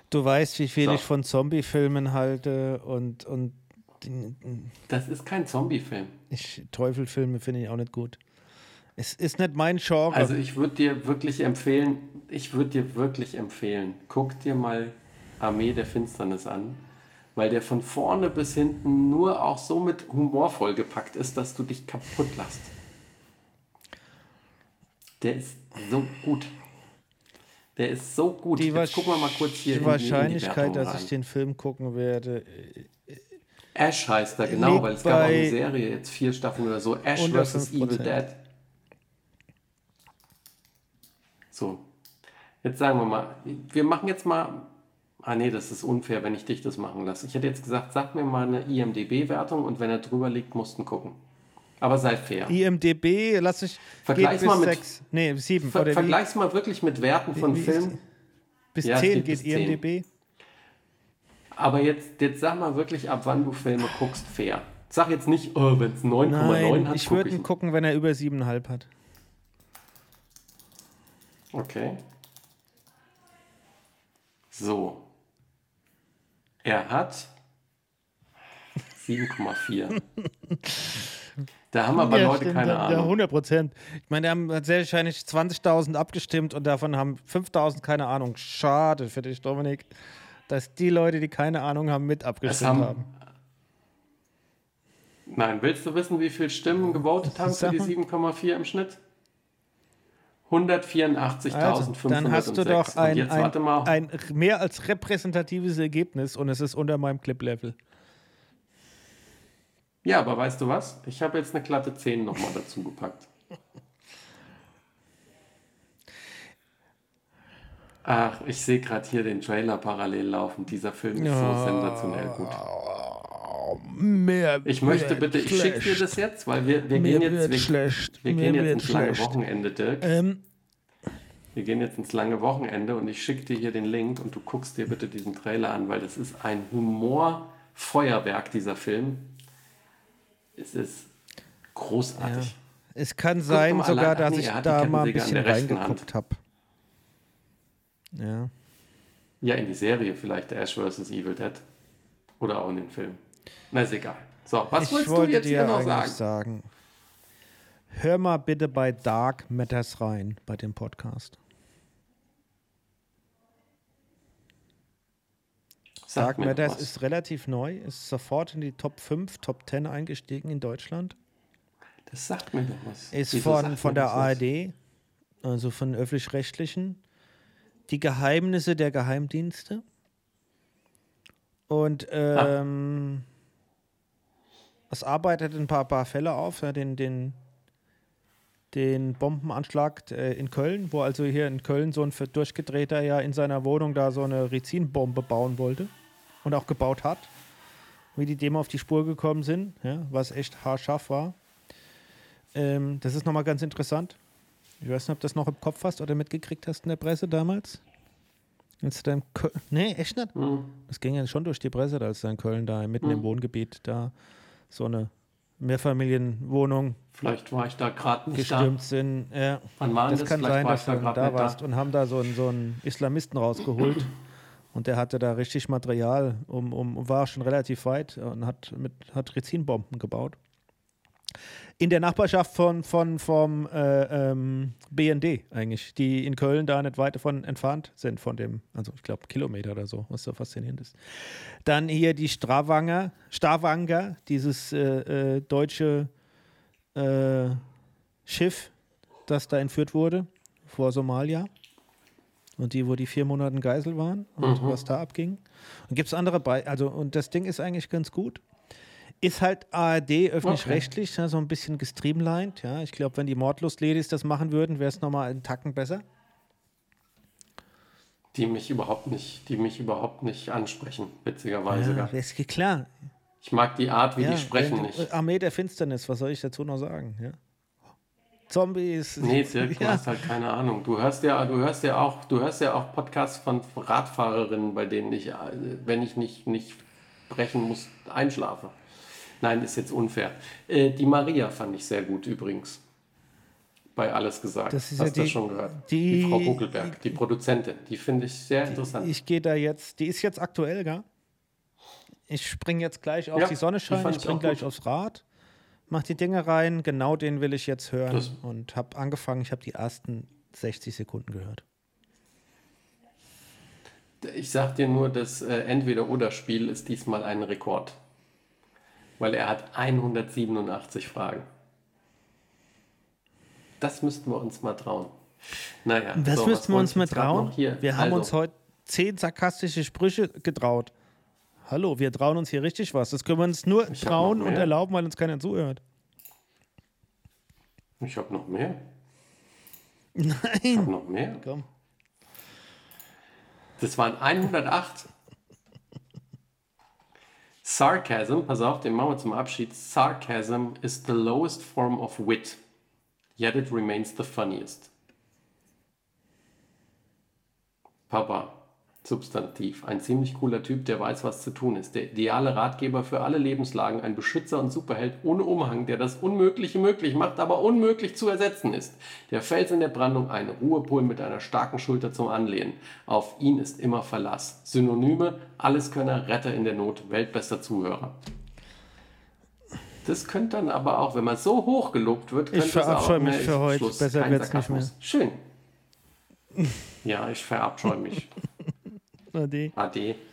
Du weißt, wie viel So. ich von Zombie-Filmen halte und, und Das ist kein Zombie-Film. ich, Teufelfilme finde ich auch nicht gut. Es ist nicht mein Genre. Also ich würde dir wirklich empfehlen, ich würde dir wirklich empfehlen, guck dir mal Armee der Finsternis an, weil der von vorne bis hinten nur auch so mit Humor vollgepackt ist, dass du dich kaputt lachst. Der ist so gut. Der ist so gut. die Jetzt gucken wir mal kurz hier die in die, in die Wahrscheinlichkeit, dass ich den Film gucken werde, Ash heißt er, genau, weil es gab auch eine Serie, jetzt vier Staffeln oder so. Ash vs. Evil 5%. Dead. So. Jetzt sagen wir mal, wir machen jetzt mal. Ah nee, das ist unfair, wenn ich dich das machen lasse. Ich hätte jetzt gesagt, sag mir mal eine IMDB-Wertung und wenn er drüber liegt, musst du gucken. Aber sei fair. IMDB, lass ich Vergleich's mal mit- sechs, nee, sieben Ver oder wie, Vergleich's mal wirklich mit Werten von wie Filmen. bis Ja, es zehn geht geht. IMDB. Aber jetzt, jetzt sag mal wirklich, ab wann du Filme guckst, fair. Sag jetzt nicht, oh, wenn es 9,9 Nein, hat, ich würde ihn gucken, wenn er über siebeneinhalb hat. Okay. So. Er hat 7,4. Da haben aber Leute stimmt, keine ja, Ahnung. 100 Prozent. Ich meine, da haben sehr wahrscheinlich 20.000 abgestimmt und davon haben 5.000 keine Ahnung. Schade für dich, Dominik, dass die Leute, die keine Ahnung haben, mit Es abgestimmt haben, haben. Nein, willst du wissen, wie viele Stimmen gewotet haben für die mal. 7,4 im Schnitt? 184.506. Also, dann hast du doch ein, jetzt ein, ein mehr als repräsentatives Ergebnis und es ist unter meinem Clip-Level. Ja, aber weißt du was? Ich habe jetzt eine glatte 10 nochmal dazu gepackt. Ach, ich sehe gerade hier den Trailer parallel laufen. Dieser Film ist so sensationell gut. Mehr Ich möchte bitte, ich schicke dir das jetzt, weil wir, wir gehen jetzt, wir, schlecht. wir gehen jetzt ins lange schlecht. Wochenende, Dirk. Ähm, Wir gehen jetzt ins lange Wochenende und ich schicke dir hier den Link und du guckst dir bitte diesen Trailer an, weil das ist ein Humorfeuerwerk, dieser Film. Es ist großartig. es kann sein sogar, dass ich da mal ein bisschen reingeguckt habe. Ja. Ja, in die Serie vielleicht Ash vs. Evil Dead. Oder auch in den Film. Na, ist egal. So, was ich wolltest du jetzt dir hier noch eigentlich sagen? sagen? Hör mal bitte bei Dark Matters rein, bei dem Podcast. Sag Dark Matters was. ist relativ neu, ist sofort in die Top 5, Top 10 eingestiegen in Deutschland. Das sagt mir doch was. Ist Wieso von, von der? ARD, also von öffentlich-rechtlichen. Die Geheimnisse der Geheimdienste. Und Ah. Es arbeitet ein paar, paar Fälle auf, ja, den, den, den Bombenanschlag äh, in Köln, wo also hier in Köln so ein Durchgedrehter ja in seiner Wohnung da so eine Rizinbombe bauen wollte und auch gebaut hat. Wie die dem auf die Spur gekommen sind, ja, was echt haarscharf war. Ähm, das ist nochmal ganz interessant. Ich weiß nicht, ob du das noch im Kopf hast oder mitgekriegt hast in der Presse damals. Als du nee, echt nicht? Hm. Das ging ja schon durch die Presse, als da in Köln, da mitten im Hm. Wohngebiet, da so eine Mehrfamilienwohnung Vielleicht war ich da gerade nicht da. gestürmt sind. Ja, Wann war das das? kann Vielleicht sein, dass ich du da da, warst da. und haben da so einen, so einen Islamisten rausgeholt. Und der hatte da richtig Material, um, um, war schon relativ weit und hat, mit, hat Rezinbomben gebaut. In der Nachbarschaft von, von vom äh, ähm, BND eigentlich, die in Köln da nicht weit davon entfernt sind, von dem, also ich glaube Kilometer oder so, was so faszinierend ist. Dann hier die Stravanger, Stavanger, dieses äh, äh, deutsche äh, Schiff, das da entführt wurde vor Somalia. Und die, wo die vier Monate Geisel waren und Mhm. was da abging. Und gibt es andere bei, also und das Ding ist eigentlich ganz gut. Ist halt ARD öffentlich-rechtlich, ja, so ein bisschen gestreamlined. Ja. Ich glaube, wenn die Mordlust-Ladies das machen würden, wäre es nochmal einen Tacken besser. Die mich überhaupt nicht, die mich überhaupt nicht ansprechen, witzigerweise. Ja, ist klar. Ich mag die Art, wie ja, die sprechen wenn- nicht. Armee der Finsternis, was soll ich dazu noch sagen? Ja. Zombies. Nee, Dirk, du ja. hast halt keine Ahnung. Du hörst ja, du hörst ja auch, du hörst ja auch Podcasts von Radfahrerinnen, bei denen ich, äh, wenn ich nicht, nicht brechen muss, einschlafe. Nein, ist jetzt unfair. Äh, die Maria fand ich sehr gut übrigens. Bei alles gesagt. Das ist Hast ja du die- schon gehört? die- die Frau Buckelberg, die Produzentin. Die finde ich sehr interessant. Ich gehe da jetzt, die ist jetzt aktuell, gell? Ich springe jetzt gleich auf Ja, die Sonne scheint, ich springe gleich gut. aufs Rad, mach die Dinge rein, genau den will ich jetzt hören Das- und habe angefangen, ich habe die ersten 60 Sekunden gehört. Ich sag dir nur, das äh, Entweder-Oder-Spiel ist diesmal ein Rekord. Weil er hat 187 Fragen. Das müssten wir uns mal trauen. Naja, Das so, müssten wir uns ich mal trauen. Wir haben also, uns heute zehn sarkastische Sprüche getraut. Hallo, wir trauen uns hier richtig was. Das können wir uns nur Ich hab trauen und erlauben, weil uns keiner zuhört. Ich habe noch mehr. Ich Nein. habe noch mehr. Komm. Das waren 108. Sarcasm, pass auf, den machen wir zum Abschied. Sarcasm is the lowest form of wit, yet it remains the funniest. Papa, Substantiv. Ein ziemlich cooler Typ, der weiß, was zu tun ist. Der ideale Ratgeber für alle Lebenslagen. Ein Beschützer und Superheld ohne Umhang, der das Unmögliche möglich macht, aber unmöglich zu ersetzen ist. Der Fels in der Brandung, ein Ruhepol mit einer starken Schulter zum Anlehnen. Auf ihn ist immer Verlass. Synonyme, Alleskönner, Retter in der Not, weltbester Zuhörer. Das könnte dann aber auch, wenn man so hoch gelobt wird, könnte auch... verabscheue mich für heute. Schluss, Besser wird's nicht Sarkasmus. Schön. Ja, ich verabscheue mich. Ade. Ade.